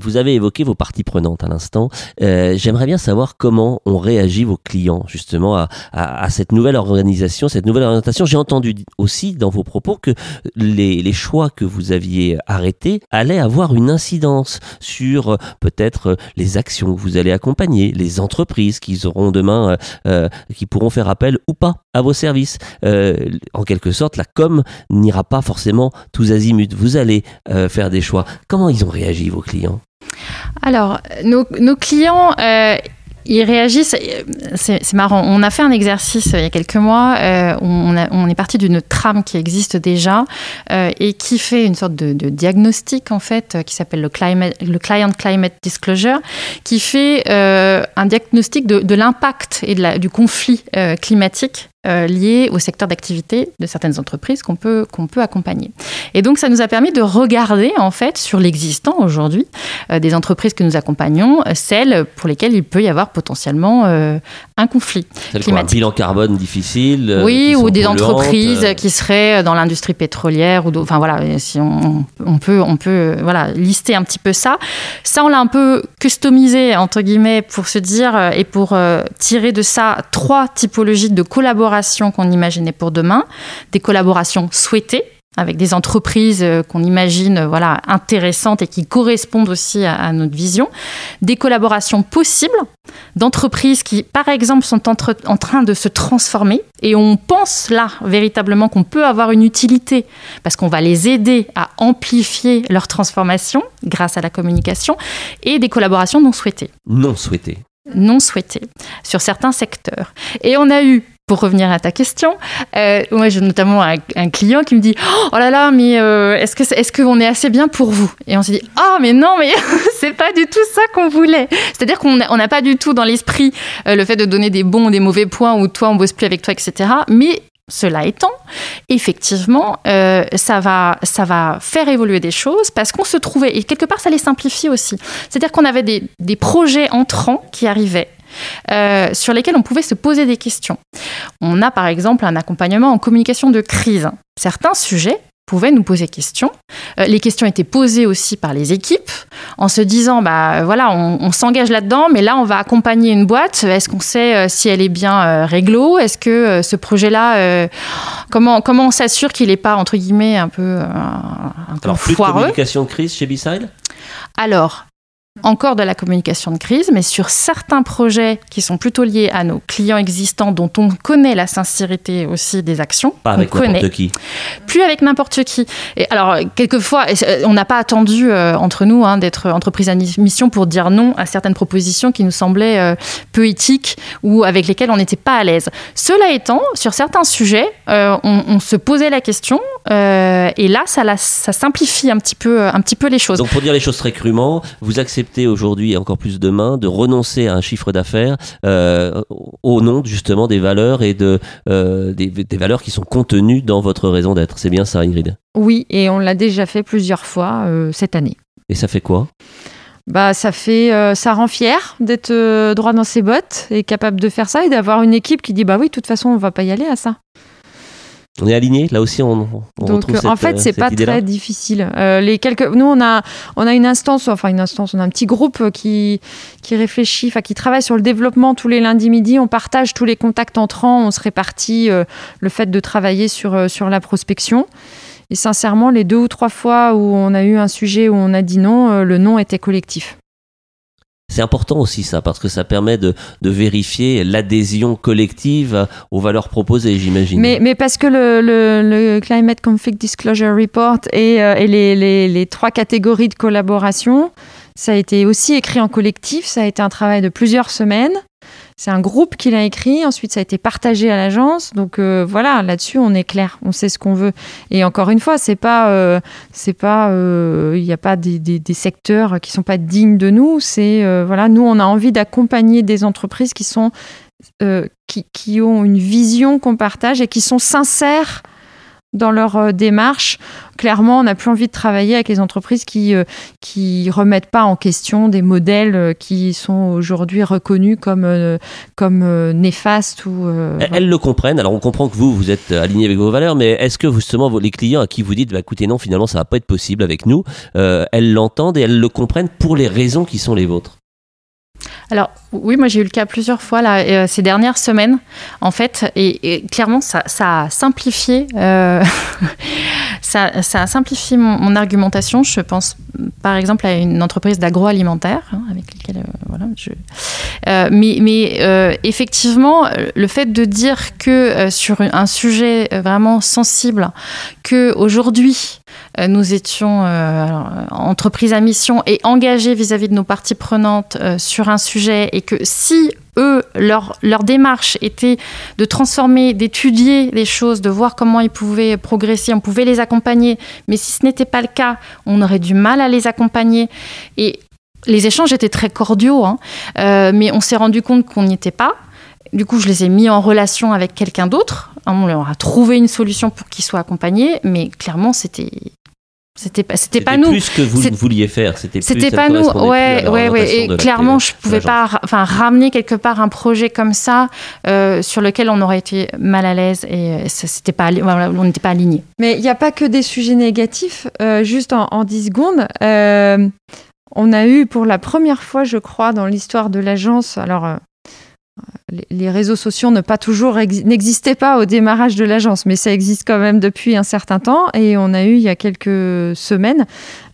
vous avez évoqué vos parties prenantes à l'instant. J'aimerais bien savoir comment ont réagi vos clients justement à, à, cette nouvelle organisation, cette nouvelle orientation. J'ai entendu aussi dans vos propos que les, les choix que vous aviez arrêtés allaient avoir une incidence sur peut-être les actions que vous allez accompagner, les entreprises qui auront demain, pourront faire appel ou pas à vos services. Euh, en quelque sorte, la com n'ira pas forcément tous azimuts. Vous allez euh, faire des choix. Comment ils ont réagi, vos clients? Alors, nos, nos clients euh, ils réagissent. C'est marrant. On a fait un exercice il y a quelques mois. Euh, on, est parti d'une trame qui existe déjà euh, et qui fait une sorte de, diagnostic en fait, qui s'appelle le, le, Client Climate Disclosure, qui fait euh, un diagnostic de, de l'impact et de la, du conflit euh, climatique euh, liées au secteur d'activité de certaines entreprises qu'on peut, peut accompagner. Et donc, ça nous a permis de regarder, en fait, sur l'existant aujourd'hui, euh, des entreprises que nous accompagnons, celles pour lesquelles il peut y avoir potentiellement euh, un conflit. Quoi, un bilan carbone difficile euh, Oui, ou des entreprises qui seraient dans l'industrie pétrolière, ou enfin voilà, si on, on peut, on peut voilà, lister un petit peu ça. Ça, on l'a un peu customisé, entre guillemets, pour se dire, et pour tirer de ça trois typologies de collaboration qu'on imaginait pour demain, des collaborations souhaitées avec des entreprises qu'on imagine voilà intéressantes et qui correspondent aussi à, à notre vision, des collaborations possibles d'entreprises qui, par exemple, sont entre, en train de se transformer et on pense là véritablement qu'on peut avoir une utilité parce qu'on va les aider à amplifier leur transformation grâce à la communication et des collaborations non souhaitées. Non souhaitées non souhaitées sur certains secteurs. Et on a eu pour revenir à ta question, euh, moi j'ai notamment un, client qui me dit Oh là là, mais euh, est-ce que est-ce qu'on est assez bien pour vous? Et on s'est dit oh, mais non, mais c'est pas du tout ça qu'on voulait. C'est-à-dire qu'on n'a pas du tout dans l'esprit euh, le fait de donner des bons ou des mauvais points ou toi on bosse plus avec toi, etc. Mais cela étant, effectivement, ça, va, ça va faire évoluer des choses parce qu'on se trouvait, et quelque part ça les simplifie aussi. C'est-à-dire qu'on avait des, des projets entrants qui arrivaient euh, sur lesquels on pouvait se poser des questions. On a par exemple un accompagnement en communication de crise. Certains sujets pouvaient nous poser questions. Euh, les questions étaient posées aussi par les équipes en se disant bah voilà on, on s'engage là-dedans mais là on va accompagner une boîte est-ce qu'on sait euh, si elle est bien euh, réglo? Est-ce que euh, ce projet-là comment comment on s'assure qu'il n'est pas entre guillemets un peu un peu Alors, plus de communication de crise chez B-Side? Alors encore de la communication de crise, mais sur certains projets qui sont plutôt liés à nos clients existants dont on connaît la sincérité aussi des actions. Pas avec n'importe qui. Plus avec n'importe qui. Et alors, quelquefois, on n'a pas attendu euh, entre nous hein, d'être entreprise à mission pour dire non à certaines propositions qui nous semblaient euh, peu éthiques ou avec lesquelles on n'était pas à l'aise. Cela étant, sur certains sujets, euh, on, on, se posait la question et là, ça, ça simplifie un petit, peu, un petit peu les choses. Donc pour dire les choses très crûment, vous acceptez aujourd'hui et encore plus demain de renoncer à un chiffre d'affaires au nom justement des valeurs et de, des, des valeurs qui sont contenues dans votre raison d'être. C'est bien ça, Ingrid? Oui, et on l'a déjà fait plusieurs fois cette année. Et ça fait quoi? Bah, ça fait, euh, ça rend fier d'être euh, droit dans ses bottes et capable de faire ça et d'avoir une équipe qui dit bah oui, de toute façon, on va pas y aller à ça. On est aligné, là aussi on, on Donc, euh, en fait, c'est pas très difficile. les quelques, nous on a, on a une instance, enfin une instance, on a un petit groupe qui qui réfléchit, enfin qui travaille sur le développement tous les lundis midi. On partage tous les contacts entrants, on se répartit le fait de travailler sur sur la prospection. Et sincèrement, les deux ou trois fois où on a eu un sujet où on a dit non, euh, le non était collectif. C'est important aussi ça, parce que ça permet de, vérifier l'adhésion collective aux valeurs proposées, j'imagine. Mais, mais, parce que le, le, Climate Conflict Disclosure Report et, euh, et les, les, les, trois catégories de collaboration, ça a été aussi écrit en collectif, ça a été un travail de plusieurs semaines. C'est un groupe qui l'a écrit, ensuite ça a été partagé à l'agence. Donc euh, voilà, là-dessus on est clair, on sait ce qu'on veut. Et encore une fois, c'est pas, euh, c'est pas, euh, il n'y a pas des, secteurs qui sont pas dignes de nous. C'est voilà, nous on a envie d'accompagner des entreprises qui sont, qui ont une vision qu'on partage et qui sont sincères dans leur euh, démarche. Clairement, on n'a plus envie de travailler avec les entreprises qui euh, qui remettent pas en question des modèles euh, qui sont aujourd'hui reconnus comme comme néfastes ou. Elles le comprennent. Alors on comprend que vous vous êtes aligné avec vos valeurs, mais est-ce que justement les clients à qui vous dites bah, écoutez non finalement ça va pas être possible avec nous, elles l'entendent et elles le comprennent pour les raisons qui sont les vôtres? Alors oui, moi j'ai eu le cas plusieurs fois là, euh, ces dernières semaines, en fait, et, clairement ça, a simplifié, euh, ça, a simplifié mon, argumentation. Je pense par exemple à une entreprise d'agroalimentaire hein, avec laquelle euh, voilà, je. mais, mais effectivement, le fait de dire que sur un sujet vraiment sensible, que aujourd'hui nous étions entreprise à mission et engagés vis-à-vis de nos parties prenantes sur un sujet et que si eux, leur, démarche était de transformer, d'étudier les choses, de voir comment ils pouvaient progresser, on pouvait les accompagner, mais si ce n'était pas le cas, on aurait du mal à les accompagner. Et les échanges étaient très cordiaux, hein. euh, mais on s'est rendu compte qu'on n'y était pas. Du coup, je les ai mis en relation avec quelqu'un d'autre. On leur a trouvé une solution pour qu'ils soient accompagnés, mais clairement, c'était c'était pas, c'était pas nous. Plus que vous vouliez faire. C'était. C'était pas nous. Ouais, ouais, ouais. Et clairement, je pouvais pas, enfin, ramener quelque part un projet comme ça euh, sur lequel on aurait été mal à l'aise et c'était pas, on n'était pas alignés. Mais il n'y a pas que des sujets négatifs. Euh, juste en, en 10 secondes. Euh, on a eu pour la première fois, je crois, dans l'histoire de l'agence, alors les réseaux sociaux ne n'existaient pas au démarrage de l'agence, mais ça existe quand même depuis un certain temps. Et on a eu il y a quelques semaines,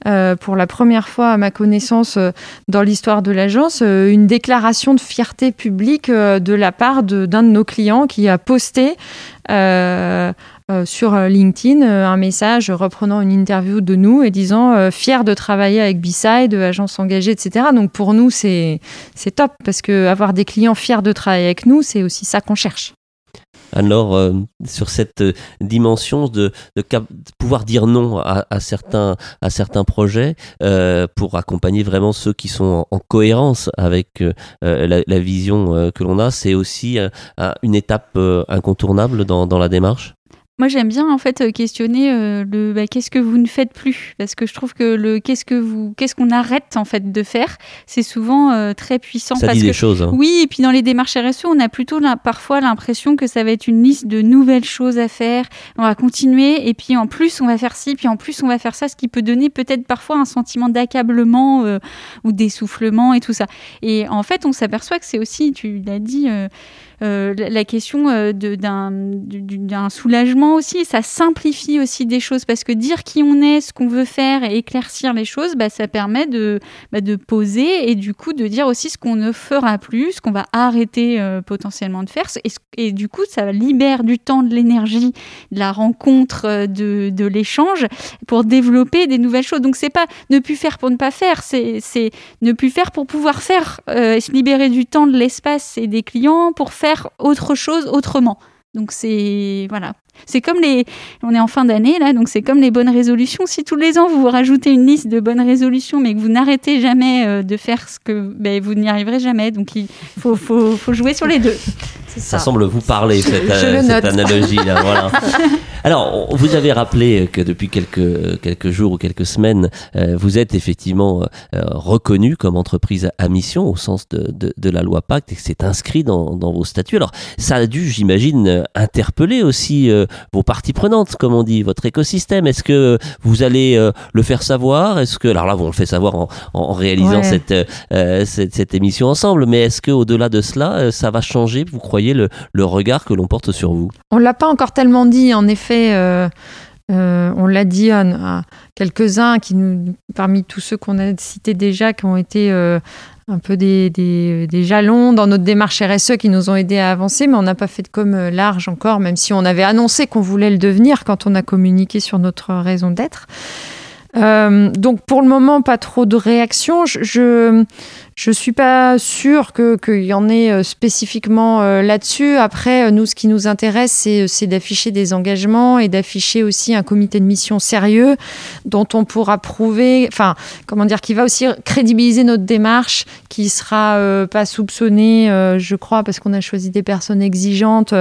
euh, pour la première fois à ma connaissance euh, dans l'histoire de l'agence, euh, une déclaration de fierté publique de la part d'un de, nos clients qui a posté sur LinkedIn un message reprenant une interview de nous et disant fier de travailler avec B-Side, agence engagée, etc. Donc pour nous, c'est top parce que avoir des clients fiers de travailler avec nous, c'est aussi ça qu'on cherche alors euh, sur cette euh, dimension de, de, pouvoir dire non à, certains à certains projets euh, pour accompagner vraiment ceux qui sont en, cohérence avec la, vision que l'on a c'est aussi une étape incontournable dans la démarche? Moi, j'aime bien en fait euh, questionner euh, le bah, qu'est-ce que vous ne faites plus? Parce que je trouve que le qu'est-ce que vous qu'est-ce qu'on arrête en fait de faire, c'est souvent euh, très puissant. Ça parce dit que, des choses. Hein. Oui, et puis dans les démarches RSE, on a plutôt parfois l'impression que ça va être une liste de nouvelles choses à faire. On va continuer et puis en plus on va faire ci, puis en plus on va faire ça, ce qui peut donner peut-être parfois un sentiment d'accablement ou d'essoufflement et tout ça. Et en fait, on s'aperçoit que c'est aussi, tu l'as dit euh, la question euh, d'un soulagement aussi, ça simplifie aussi des choses parce que dire qui on est, ce qu'on veut faire et éclaircir les choses, bah, ça permet de, bah, poser et du coup de dire aussi ce qu'on ne fera plus, ce qu'on va arrêter euh, potentiellement de faire. Et, et, du coup, ça libère du temps, de l'énergie, de la rencontre, de, l'échange pour développer des nouvelles choses. Donc, c'est pas ne plus faire pour ne pas faire, c'est ne plus faire pour pouvoir faire, se libérer du temps, de l'espace et des clients pour faire autre chose autrement. Donc c'est voilà, c'est comme les, on est en fin d'année là, donc c'est comme les bonnes résolutions. Si tous les ans vous rajoutez une liste de bonnes résolutions, mais que vous n'arrêtez jamais euh, de faire ce que, ben, vous n'y arriverez jamais. Donc il faut, faut, faut jouer sur les deux. Ça. semble vous parler cette, euh, cette analogie là. Voilà. Alors, vous avez rappelé que depuis quelques, quelques jours ou quelques semaines, euh, vous êtes effectivement euh, reconnu comme entreprise à mission au sens de, de, de la loi Pacte et que c'est inscrit dans, dans, vos statuts. Alors, ça a dû, j'imagine, interpeller aussi euh, vos parties prenantes, comme on dit, votre écosystème. Est-ce que vous allez euh, le faire savoir? Est-ce que, alors là, on le fait savoir en, en réalisant cette, cette, cette, émission ensemble, mais est-ce que au-delà de cela, ça va changer, vous croyez, le, le regard que l'on porte sur vous On l'a pas encore tellement dit, en effet euh, euh, on l'a dit à, quelques-uns qui parmi tous ceux qu'on a cités déjà, qui ont été euh, un peu des, jalons dans notre démarche RSE qui nous ont aidés à avancer, mais on n'a pas fait de comme large encore, même si on avait annoncé qu'on voulait le devenir quand on a communiqué sur notre raison d'être. donc pour le moment, pas trop de réactions. Suis pas sûre qu'il y en ait euh, spécifiquement euh, là-dessus. Après, euh, nous, ce qui nous intéresse, c'est d'afficher des engagements et d'afficher aussi un comité de mission sérieux dont on pourra prouver, enfin, comment dire, qui va aussi crédibiliser notre démarche, qui sera pas soupçonné, je crois, parce qu'on a choisi des personnes exigeantes,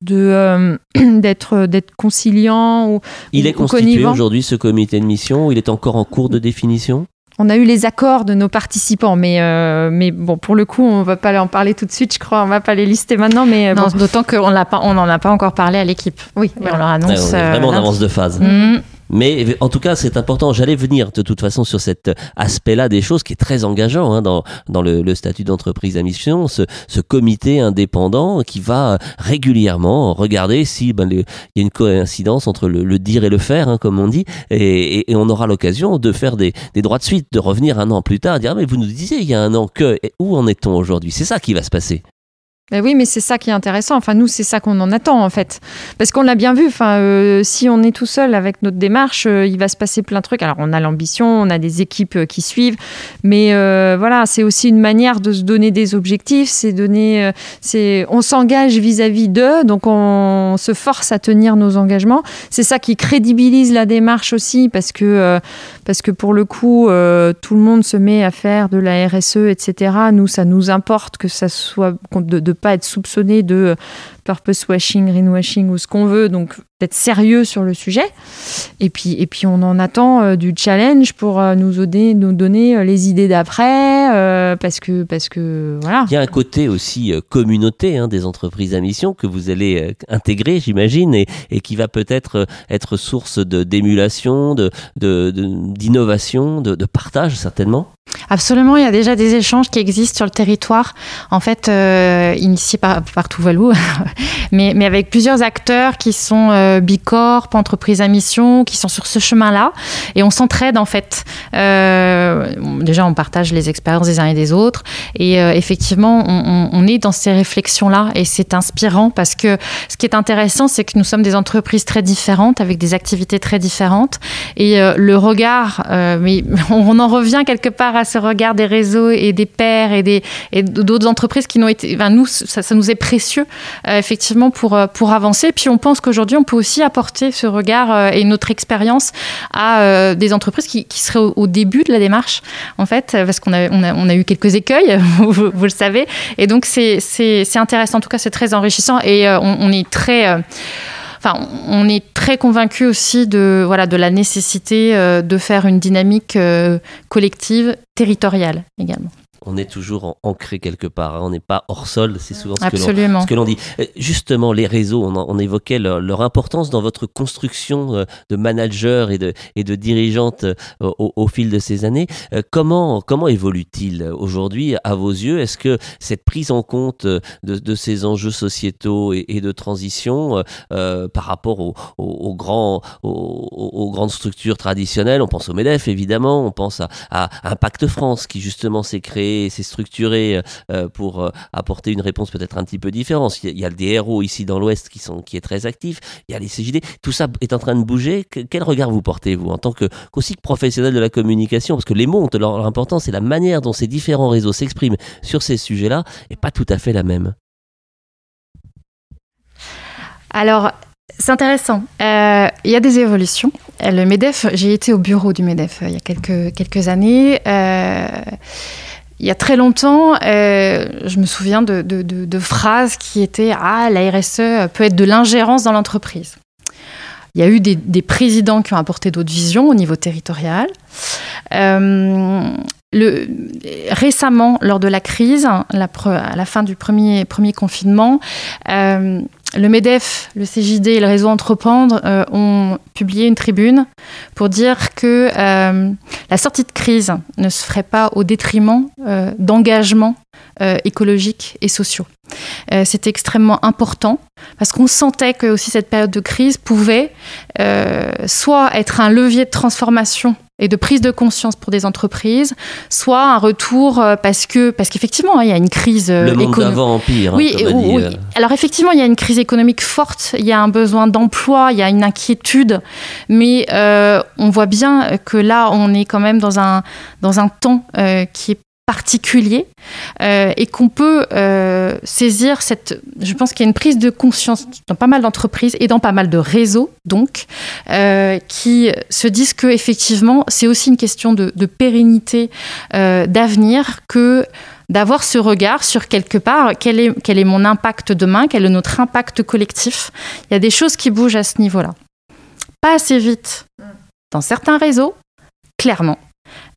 de d'être d'être conciliant ou il est constitué aujourd'hui ce comité de mission. Il est encore en cours de définition? On a eu les accords de nos participants, mais, euh, mais bon, pour le coup, on va pas en parler tout de suite, je crois. On va pas les lister maintenant, mais euh, d'autant qu'on n'en a pas encore parlé à l'équipe. Oui, on leur annonce. on vraiment en avance de phase. Mmh. Mais en tout cas, c'est important. J'allais venir de toute façon sur cet aspect-là des choses qui est très engageant hein, dans, dans le, le statut d'entreprise à mission, ce, ce, comité indépendant qui va régulièrement regarder si ben, il y a une coïncidence entre le, le dire et le faire, hein, comme on dit, et, et, on aura l'occasion de faire des, des, droits de suite, de revenir un an plus tard, dire ah, mais vous nous disiez il y a un an que, où en est-on aujourd'hui? C'est ça qui va se passer. Ben oui, mais c'est ça qui est intéressant. Enfin, nous, c'est ça qu'on en attend, en fait. Parce qu'on l'a bien vu. Enfin, euh, si on est tout seul avec notre démarche, euh, il va se passer plein de trucs. Alors, on a l'ambition, on a des équipes euh, qui suivent. Mais voilà, c'est aussi une manière de se donner des objectifs. C'est donner. c'est, on s'engage vis-à-vis d'eux. Donc, on se force à tenir nos engagements. C'est ça qui crédibilise la démarche aussi. Parce que, parce que pour le coup, tout le monde se met à faire de la RSE, etc. Nous, ça nous importe que ça soit de, de pas être soupçonné de purpose washing, greenwashing ou ce qu'on veut, donc d'être sérieux sur le sujet. Et puis, et puis on en attend euh, du challenge pour euh, nous, donner, nous donner euh, les idées d'après, parce, que, parce que voilà. Il y a un côté aussi communauté hein, des entreprises à mission que vous allez intégrer, j'imagine, et, et, qui va peut-être être source d'émulation, d'innovation, de, de, de, partage certainement. Absolument, il y a déjà des échanges qui existent sur le territoire, en fait, initiés par, par Tuvalu, mais, mais avec plusieurs acteurs qui sont euh, Bicorp, entreprises à mission, qui sont sur ce chemin-là. Et on s'entraide en fait. Euh, déjà, on partage les expériences des uns et des autres. Et euh, effectivement, on, on, est dans ces réflexions-là et c'est inspirant parce que ce qui est intéressant, c'est que nous sommes des entreprises très différentes, avec des activités très différentes. Et euh, le regard, euh, mais on, en revient quelque part à ce regard des réseaux et des pairs et des et d'autres entreprises qui n'ont été, enfin, nous, ça, nous est précieux effectivement pour pour avancer. Puis on pense qu'aujourd'hui, on peut aussi apporter ce regard euh, et notre expérience à euh, des entreprises qui, seraient au, début de la démarche, en fait, parce qu'on a, on a, eu quelques écueils, vous, le savez. Et donc, c'est intéressant. En tout cas, c'est très enrichissant et euh, on, est très. Enfin, on est très convaincu aussi de, voilà, de la nécessité de faire une dynamique collective territoriale également on est toujours ancré quelque part. Hein. On n'est pas hors sol, c'est souvent ce que l'on dit. Euh, justement, les réseaux, on, évoquait leur, importance dans votre construction euh, de manager et de, et de dirigeante euh, au, fil de ces années. Comment, comment évolue-t-il aujourd'hui à vos yeux? Est-ce que cette prise en compte de, ces enjeux sociétaux et, de transition par rapport aux, aux, grands, aux, grandes structures traditionnelles, on pense au MEDEF évidemment, on pense à, à Impact France qui justement s'est créé c'est structuré euh, euh, pour euh, apporter une réponse peut-être un petit peu différente. Il y a des héros ici dans l'Ouest qui, qui est très actif, il y a les CJD, tout ça est en train de bouger. Quel regard vous portez, vous, en tant que, qu'aussi professionnel de la communication? Parce que les mots ont leur, importance et la manière dont ces différents réseaux s'expriment sur ces sujets-là n'est pas tout à fait la même. Alors, c'est intéressant. Il y a des évolutions. Le MEDEF, j'ai été au bureau du MEDEF il y a quelques, quelques années. Il y a très longtemps, je me souviens de, phrases qui étaient Ah, la RSE peut être de l'ingérence dans l'entreprise. Il y a eu des, présidents qui ont apporté d'autres visions au niveau territorial. Le, récemment, lors de la crise, à la fin du premier, premier confinement, euh, le MEDEF, le CJD et le réseau Entreprendre euh, ont publié une tribune pour dire que euh, la sortie de crise ne se ferait pas au détriment d'engagements écologiques et sociaux. C'était extrêmement important parce qu'on sentait que aussi cette période de crise pouvait soit être un levier de transformation et de prise de conscience pour des entreprises, soit un retour euh, parce que parce qu'effectivement hein, il y a une crise euh, le monde d'avant empire. Hein, oui, oui. Euh. alors effectivement il y a une crise économique forte, il y a un besoin d'emploi, il y a une inquiétude, mais on voit bien que là on est quand même dans un dans un temps qui est particulier euh, et qu'on peut euh, saisir cette. Je pense qu'il y a une prise de conscience dans pas mal d'entreprises et dans pas mal de réseaux, donc, euh, qui se disent que effectivement, c'est aussi une question de, pérennité, d'avenir, que d'avoir ce regard sur quelque part quel est, quel est mon impact demain, quel est notre impact collectif. Il y a des choses qui bougent à ce niveau-là. Pas assez vite dans certains réseaux, clairement.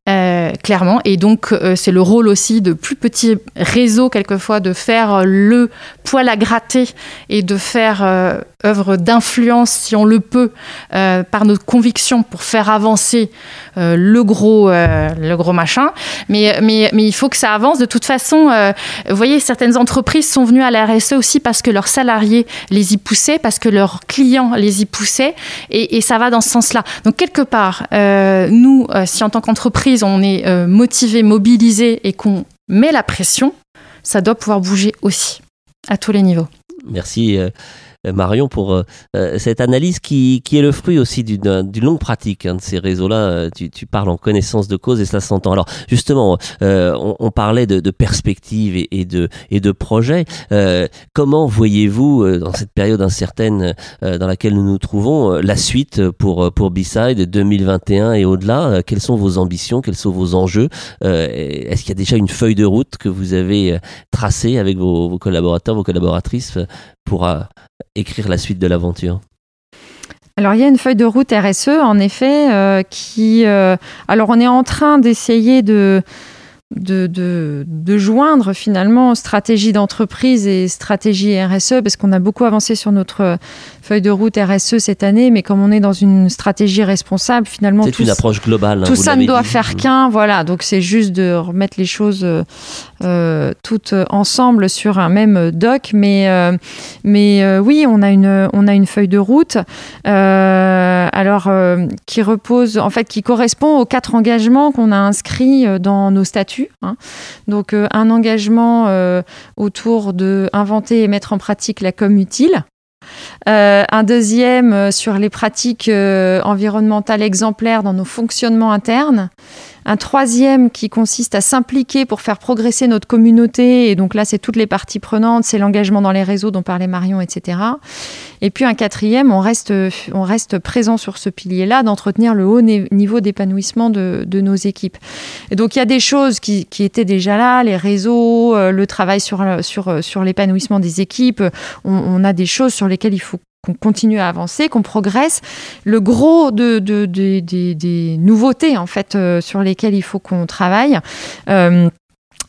Euh, clairement. Et donc, euh, c'est le rôle aussi de plus petits réseaux, quelquefois, de faire le poil à gratter et de faire euh, œuvre d'influence, si on le peut, par nos convictions pour faire avancer le, gros, le gros machin. Mais, mais, mais il faut que ça avance. De toute façon, vous voyez, certaines entreprises sont venues à la RSE aussi parce que leurs salariés les y poussaient, parce que leurs clients les y poussaient. Et ça va dans ce sens-là. Donc, quelque part, nous, si en tant qu'entreprise, on est euh, motivé, mobilisé et qu'on met la pression, ça doit pouvoir bouger aussi, à tous les niveaux. Merci. Euh, Marion, pour euh, euh, cette analyse qui, qui est le fruit aussi d'une longue pratique hein, de ces réseaux-là. Tu, tu, parles en connaissance de cause et cela s'entend. Alors justement, on, on, parlait de, de perspectives et, et, de, et de projets. comment voyez-vous, dans cette période incertaine dans laquelle nous nous trouvons, la suite pour, pour B-Side 2021 et au-delà? Quelles sont vos ambitions? Quels sont vos enjeux? Est-ce qu'il y a déjà une feuille de route que vous avez tracée avec vos, vos collaborateurs, vos collaboratrices pour écrire la suite de l'aventure. Alors il y a une feuille de route RSE en effet euh, qui euh, alors on est en train d'essayer de de, de, joindre finalement stratégie d'entreprise et stratégie RSE, parce qu'on a beaucoup avancé sur notre feuille de route RSE cette année, mais comme on est dans une stratégie responsable, finalement... C'est une approche globale. Hein, tout ça ne doit faire qu'un, voilà, donc c'est juste de remettre les choses euh, toutes ensemble sur un même doc, mais, euh, euh, oui, on a, une, feuille de route, alors qui repose, en fait, qui correspond aux quatre engagements qu'on a inscrits dans nos statuts Hein. Donc un engagement autour de inventer et mettre en pratique la com utile. Un deuxième sur les pratiques environnementales exemplaires dans nos fonctionnements internes un troisième qui consiste à s'impliquer pour faire progresser notre communauté. Et donc là, c'est toutes les parties prenantes, c'est l'engagement dans les réseaux dont parlait Marion, etc. Et puis un quatrième, on reste, on reste présent sur ce pilier-là, d'entretenir le haut niveau d'épanouissement de, nos équipes. Et donc il y a des choses qui, étaient déjà là, les réseaux, euh, le travail sur, sur, sur l'épanouissement des équipes. on, a des choses sur lesquelles il faut qu'on continue à avancer, qu'on progresse. Le gros de, des nouveautés en fait euh, sur lesquelles il faut qu'on travaille. Euh,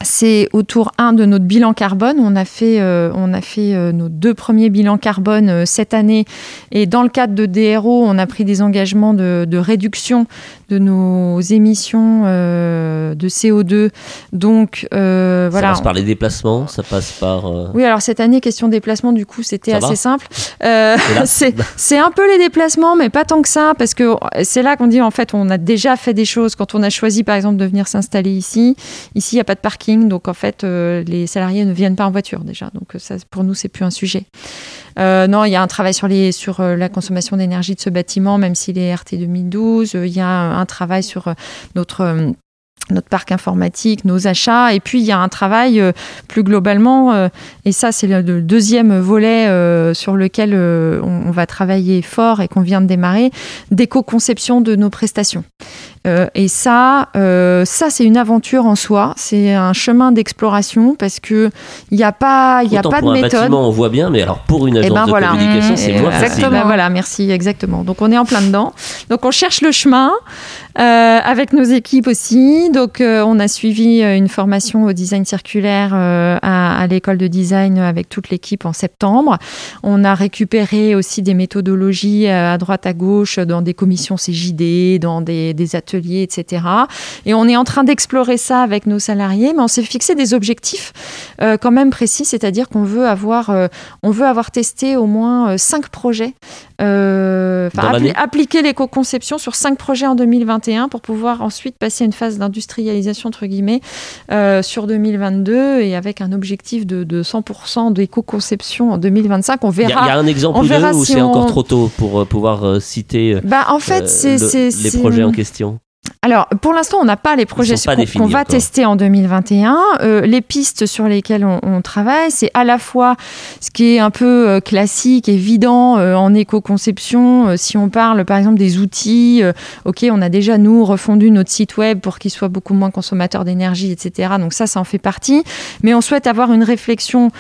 c'est autour un de notre bilan carbone. On a fait, euh, on a fait nos deux premiers bilans carbone cette année et dans le cadre de DRO, on a pris des engagements de, de réduction de nos émissions euh, de CO2. Donc euh, voilà. Ça passe par les déplacements, ça passe par. Euh, oui, alors cette année, question déplacement, du coup, c'était assez simple. c'est un peu les déplacements, mais pas tant que ça, parce que c'est là qu'on dit en fait, on a déjà fait des choses. Quand on a choisi, par exemple, de venir s'installer ici, ici, il n'y a pas de parking, donc en fait, les salariés ne viennent pas en voiture déjà. Donc ça, pour nous, c'est plus un sujet. Euh, non, il y a un travail sur, euh, la consommation d'énergie de ce bâtiment, même s'il est RT 2012. Il y a un, travail sur euh, notre parc informatique, nos achats. Et puis, il y a un travail euh, plus globalement, euh, et ça, c'est le, deuxième volet euh, sur lequel on, va travailler fort et qu'on vient de démarrer, d'éco-conception de nos prestations. Et ça, ça c'est une aventure en soi. C'est un chemin d'exploration parce que il n'y a pas, il a pas de méthode. Bâtiment, on voit bien, mais alors pour une eh agence ben, de communication, c'est moins exactement. facile. Voilà, merci, exactement. Donc on est en plein dedans. Donc on cherche le chemin avec nos équipes aussi. Donc, euh, on a suivi euh, une formation au design circulaire euh, à, l'école de design avec toute l'équipe en septembre. On a récupéré aussi des méthodologies à droite, à gauche, dans des commissions CJD, dans des, ateliers, etc. Et on est en train d'explorer ça avec nos salariés, mais on s'est fixé des objectifs quand même précis, c'est-à-dire qu'on veut avoir, on veut avoir testé au moins cinq projets, appliquer l'éco-conception sur cinq projets en 2021 pour pouvoir ensuite passer à une phase d'industrialisation industrialisation entre guillemets euh, sur 2022 et avec un objectif de, de 100% d'éco-conception en 2025. On verra. Il y, a un exemple ou deux ou c'est encore trop tôt pour euh, pouvoir euh, citer bah, en fait, c'est, les projets en question? Alors, pour l'instant, on n'a pas les projets qu'on va tester en 2021. Euh, les pistes sur lesquelles on, travaille, c'est à la fois ce qui est un peu euh, classique, évident euh, en éco-conception. si on parle, par exemple, des outils, ok, on a déjà nous refondu notre site web pour qu'il soit beaucoup moins consommateur d'énergie, etc. Donc ça, ça en fait partie. Mais on souhaite avoir une réflexion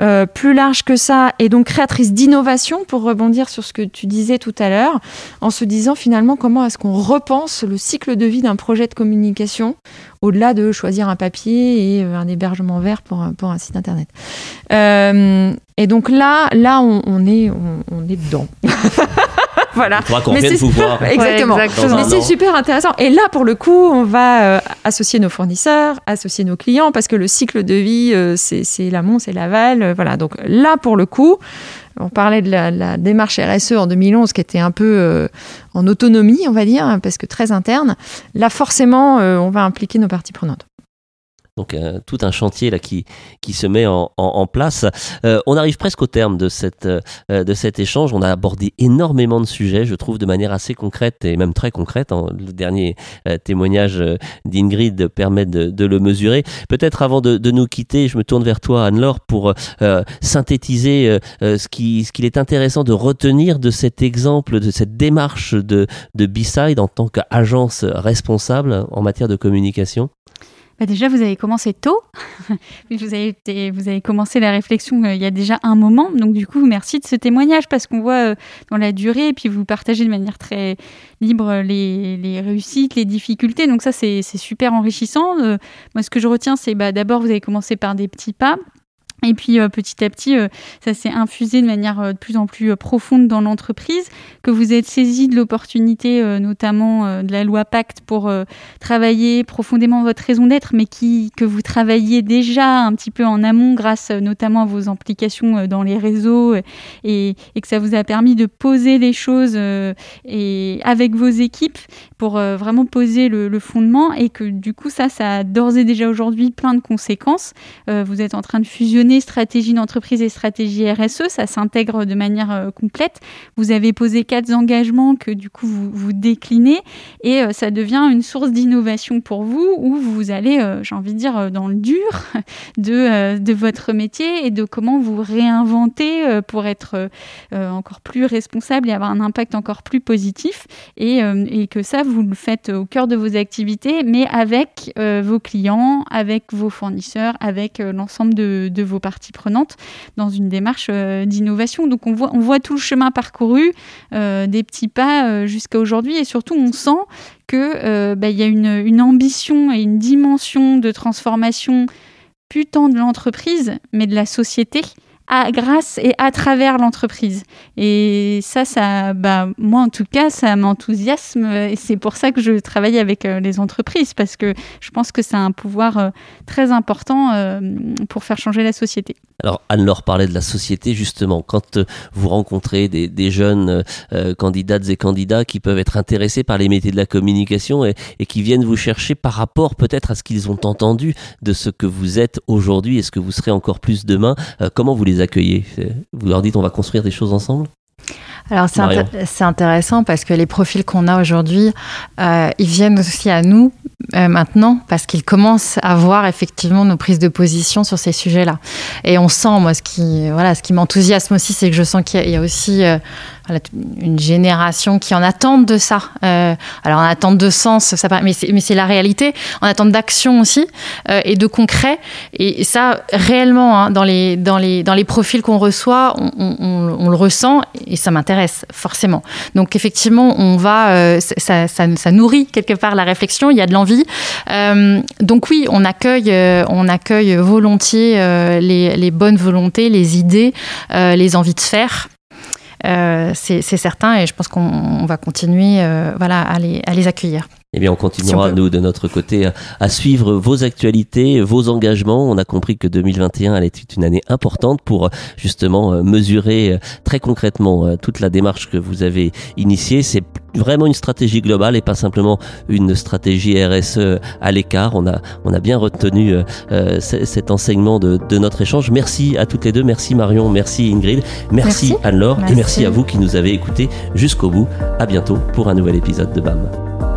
euh, plus large que ça et donc créatrice d'innovation pour rebondir sur ce que tu disais tout à l'heure, en se disant finalement comment est-ce qu'on repense le cycle de vie d'un projet de communication au-delà de choisir un papier et euh, un hébergement vert pour, pour un site internet. Euh, et donc là, là on, est, on est dedans. voilà. Il qu'on vienne vous voir. Exactement. Mais c'est super intéressant. Et là, pour le coup, on va euh, associer nos fournisseurs, associer nos clients, parce que le cycle de vie, euh, c'est l'amont, c'est l'aval. Euh, voilà. Donc là, pour le coup, on parlait de la, démarche RSE en 2011 qui était un peu en autonomie, on va dire, parce que très interne. Là, forcément, on va impliquer nos parties prenantes. Donc euh, tout un chantier là qui, qui se met en, en, place. Euh, on arrive presque au terme de, cette, euh, de cet échange. On a abordé énormément de sujets, je trouve, de manière assez concrète et même très concrète. Hein. Le dernier témoignage d'Ingrid permet de, de, le mesurer. Peut-être avant de, de, nous quitter, je me tourne vers toi, Anne-Laure, pour synthétiser ce qu'il ce qu'il est intéressant de retenir de cet exemple, de cette démarche de, de B-Side en tant qu'agence responsable en matière de communication. Bah, déjà, vous avez commencé tôt. vous, avez, commencé la réflexion euh, il y a déjà un moment. Donc, du coup, merci de ce témoignage parce qu'on voit euh, dans la durée et puis vous partagez de manière très libre euh, les, les réussites, les difficultés. Donc, ça, c'est super enrichissant. moi, ce que je retiens, c'est bah, d'abord, vous avez commencé par des petits pas. Et puis petit à petit, ça s'est infusé de manière de plus en plus profonde dans l'entreprise, que vous êtes saisi de l'opportunité, notamment de la loi Pacte, pour travailler profondément votre raison d'être, mais qui, que vous travailliez déjà un petit peu en amont grâce notamment à vos implications dans les réseaux et, et que ça vous a permis de poser les choses et avec vos équipes pour vraiment poser le, le, fondement et que du coup ça, ça a d'ores et déjà aujourd'hui plein de conséquences. vous êtes en train de fusionner stratégie d'entreprise et stratégie RSE, ça s'intègre de manière euh, complète. Vous avez posé quatre engagements que du coup vous, vous déclinez et euh, ça devient une source d'innovation pour vous où vous allez, euh, j'ai envie de dire, dans le dur de, de votre métier et de comment vous réinventer pour être encore plus responsable et avoir un impact encore plus positif et, et, que ça, vous le faites au cœur de vos activités, mais avec vos clients, avec vos fournisseurs, avec l'ensemble de, de vos parties prenantes dans une démarche euh, d'innovation. Donc on voit, on voit tout le chemin parcouru, euh, des petits pas euh, jusqu'à aujourd'hui, et surtout on sent qu'il bah, y a une, une, ambition et une dimension de transformation plus tant de l'entreprise, mais de la société grâce et à travers l'entreprise. Et ça, ça bah, moi en tout cas, ça m'enthousiasme et c'est pour ça que je travaille avec euh, les entreprises parce que je pense que c'est un pouvoir euh, très important euh, pour faire changer la société. Alors Anne-Laure parlait de la société justement. Quand vous rencontrez des, jeunes candidates et candidats qui peuvent être intéressés par les métiers de la communication et qui viennent vous chercher par rapport peut-être à ce qu'ils ont entendu de ce que vous êtes aujourd'hui et ce que vous serez encore plus demain, comment vous les accueillez. Vous leur dites on va construire des choses ensemble? Alors c'est intéressant parce que les profils qu'on a aujourd'hui, euh, ils viennent aussi à nous euh, maintenant parce qu'ils commencent à voir effectivement nos prises de position sur ces sujets-là. Et on sent, moi, ce qui, voilà, ce qui m'enthousiasme aussi, c'est que je sens qu'il y, a aussi euh, une génération qui en attend de ça. Euh, alors en attente de sens, ça mais c'est la réalité. En attente d'action aussi euh, et de concret. Et, ça, réellement, hein, dans, les, dans, les, dans les profils qu'on reçoit, on, le ressent et ça m'intéresse forcément. Donc effectivement, on va, euh, ça, ça, nourrit quelque part la réflexion. Il y a de l'envie. donc oui, on accueille, on accueille volontiers les, les bonnes volontés, les idées, les envies de faire. Euh, c'est certain et je pense qu'on va continuer euh, voilà, à les, à les accueillir. Eh bien, on continuera, nous, de notre côté, à, suivre vos actualités, vos engagements. On a compris que 2021 allait être une année importante pour, justement, euh, mesurer très concrètement toute la démarche que vous avez initiée. C'est vraiment une stratégie globale et pas simplement une stratégie RSE à l'écart. On a, on a bien retenu cet enseignement de, de, notre échange. Merci à toutes les deux. Merci Marion, merci Ingrid, merci, Anne-Laure et merci à vous qui nous avez écoutés jusqu'au bout. À bientôt pour un nouvel épisode de BAM.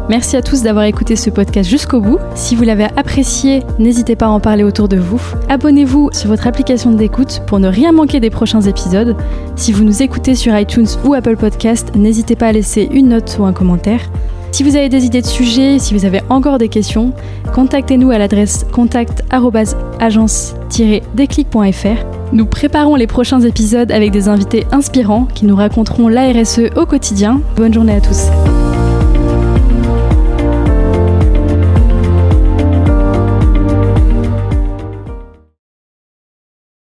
Merci à tous d'avoir écouté ce podcast jusqu'au bout. Si vous l'avez apprécié, n'hésitez pas à en parler autour de vous. Abonnez-vous sur votre application d'écoute pour ne rien manquer des prochains épisodes. Si vous nous écoutez sur iTunes ou Apple Podcast, n'hésitez pas à laisser une note ou un commentaire. Si vous avez des idées de sujets, si vous avez encore des questions, contactez-nous à l'adresse contact-agence-déclic.fr. Nous préparons les prochains épisodes avec des invités inspirants qui nous raconteront l'ARSE au quotidien. Bonne journée à tous.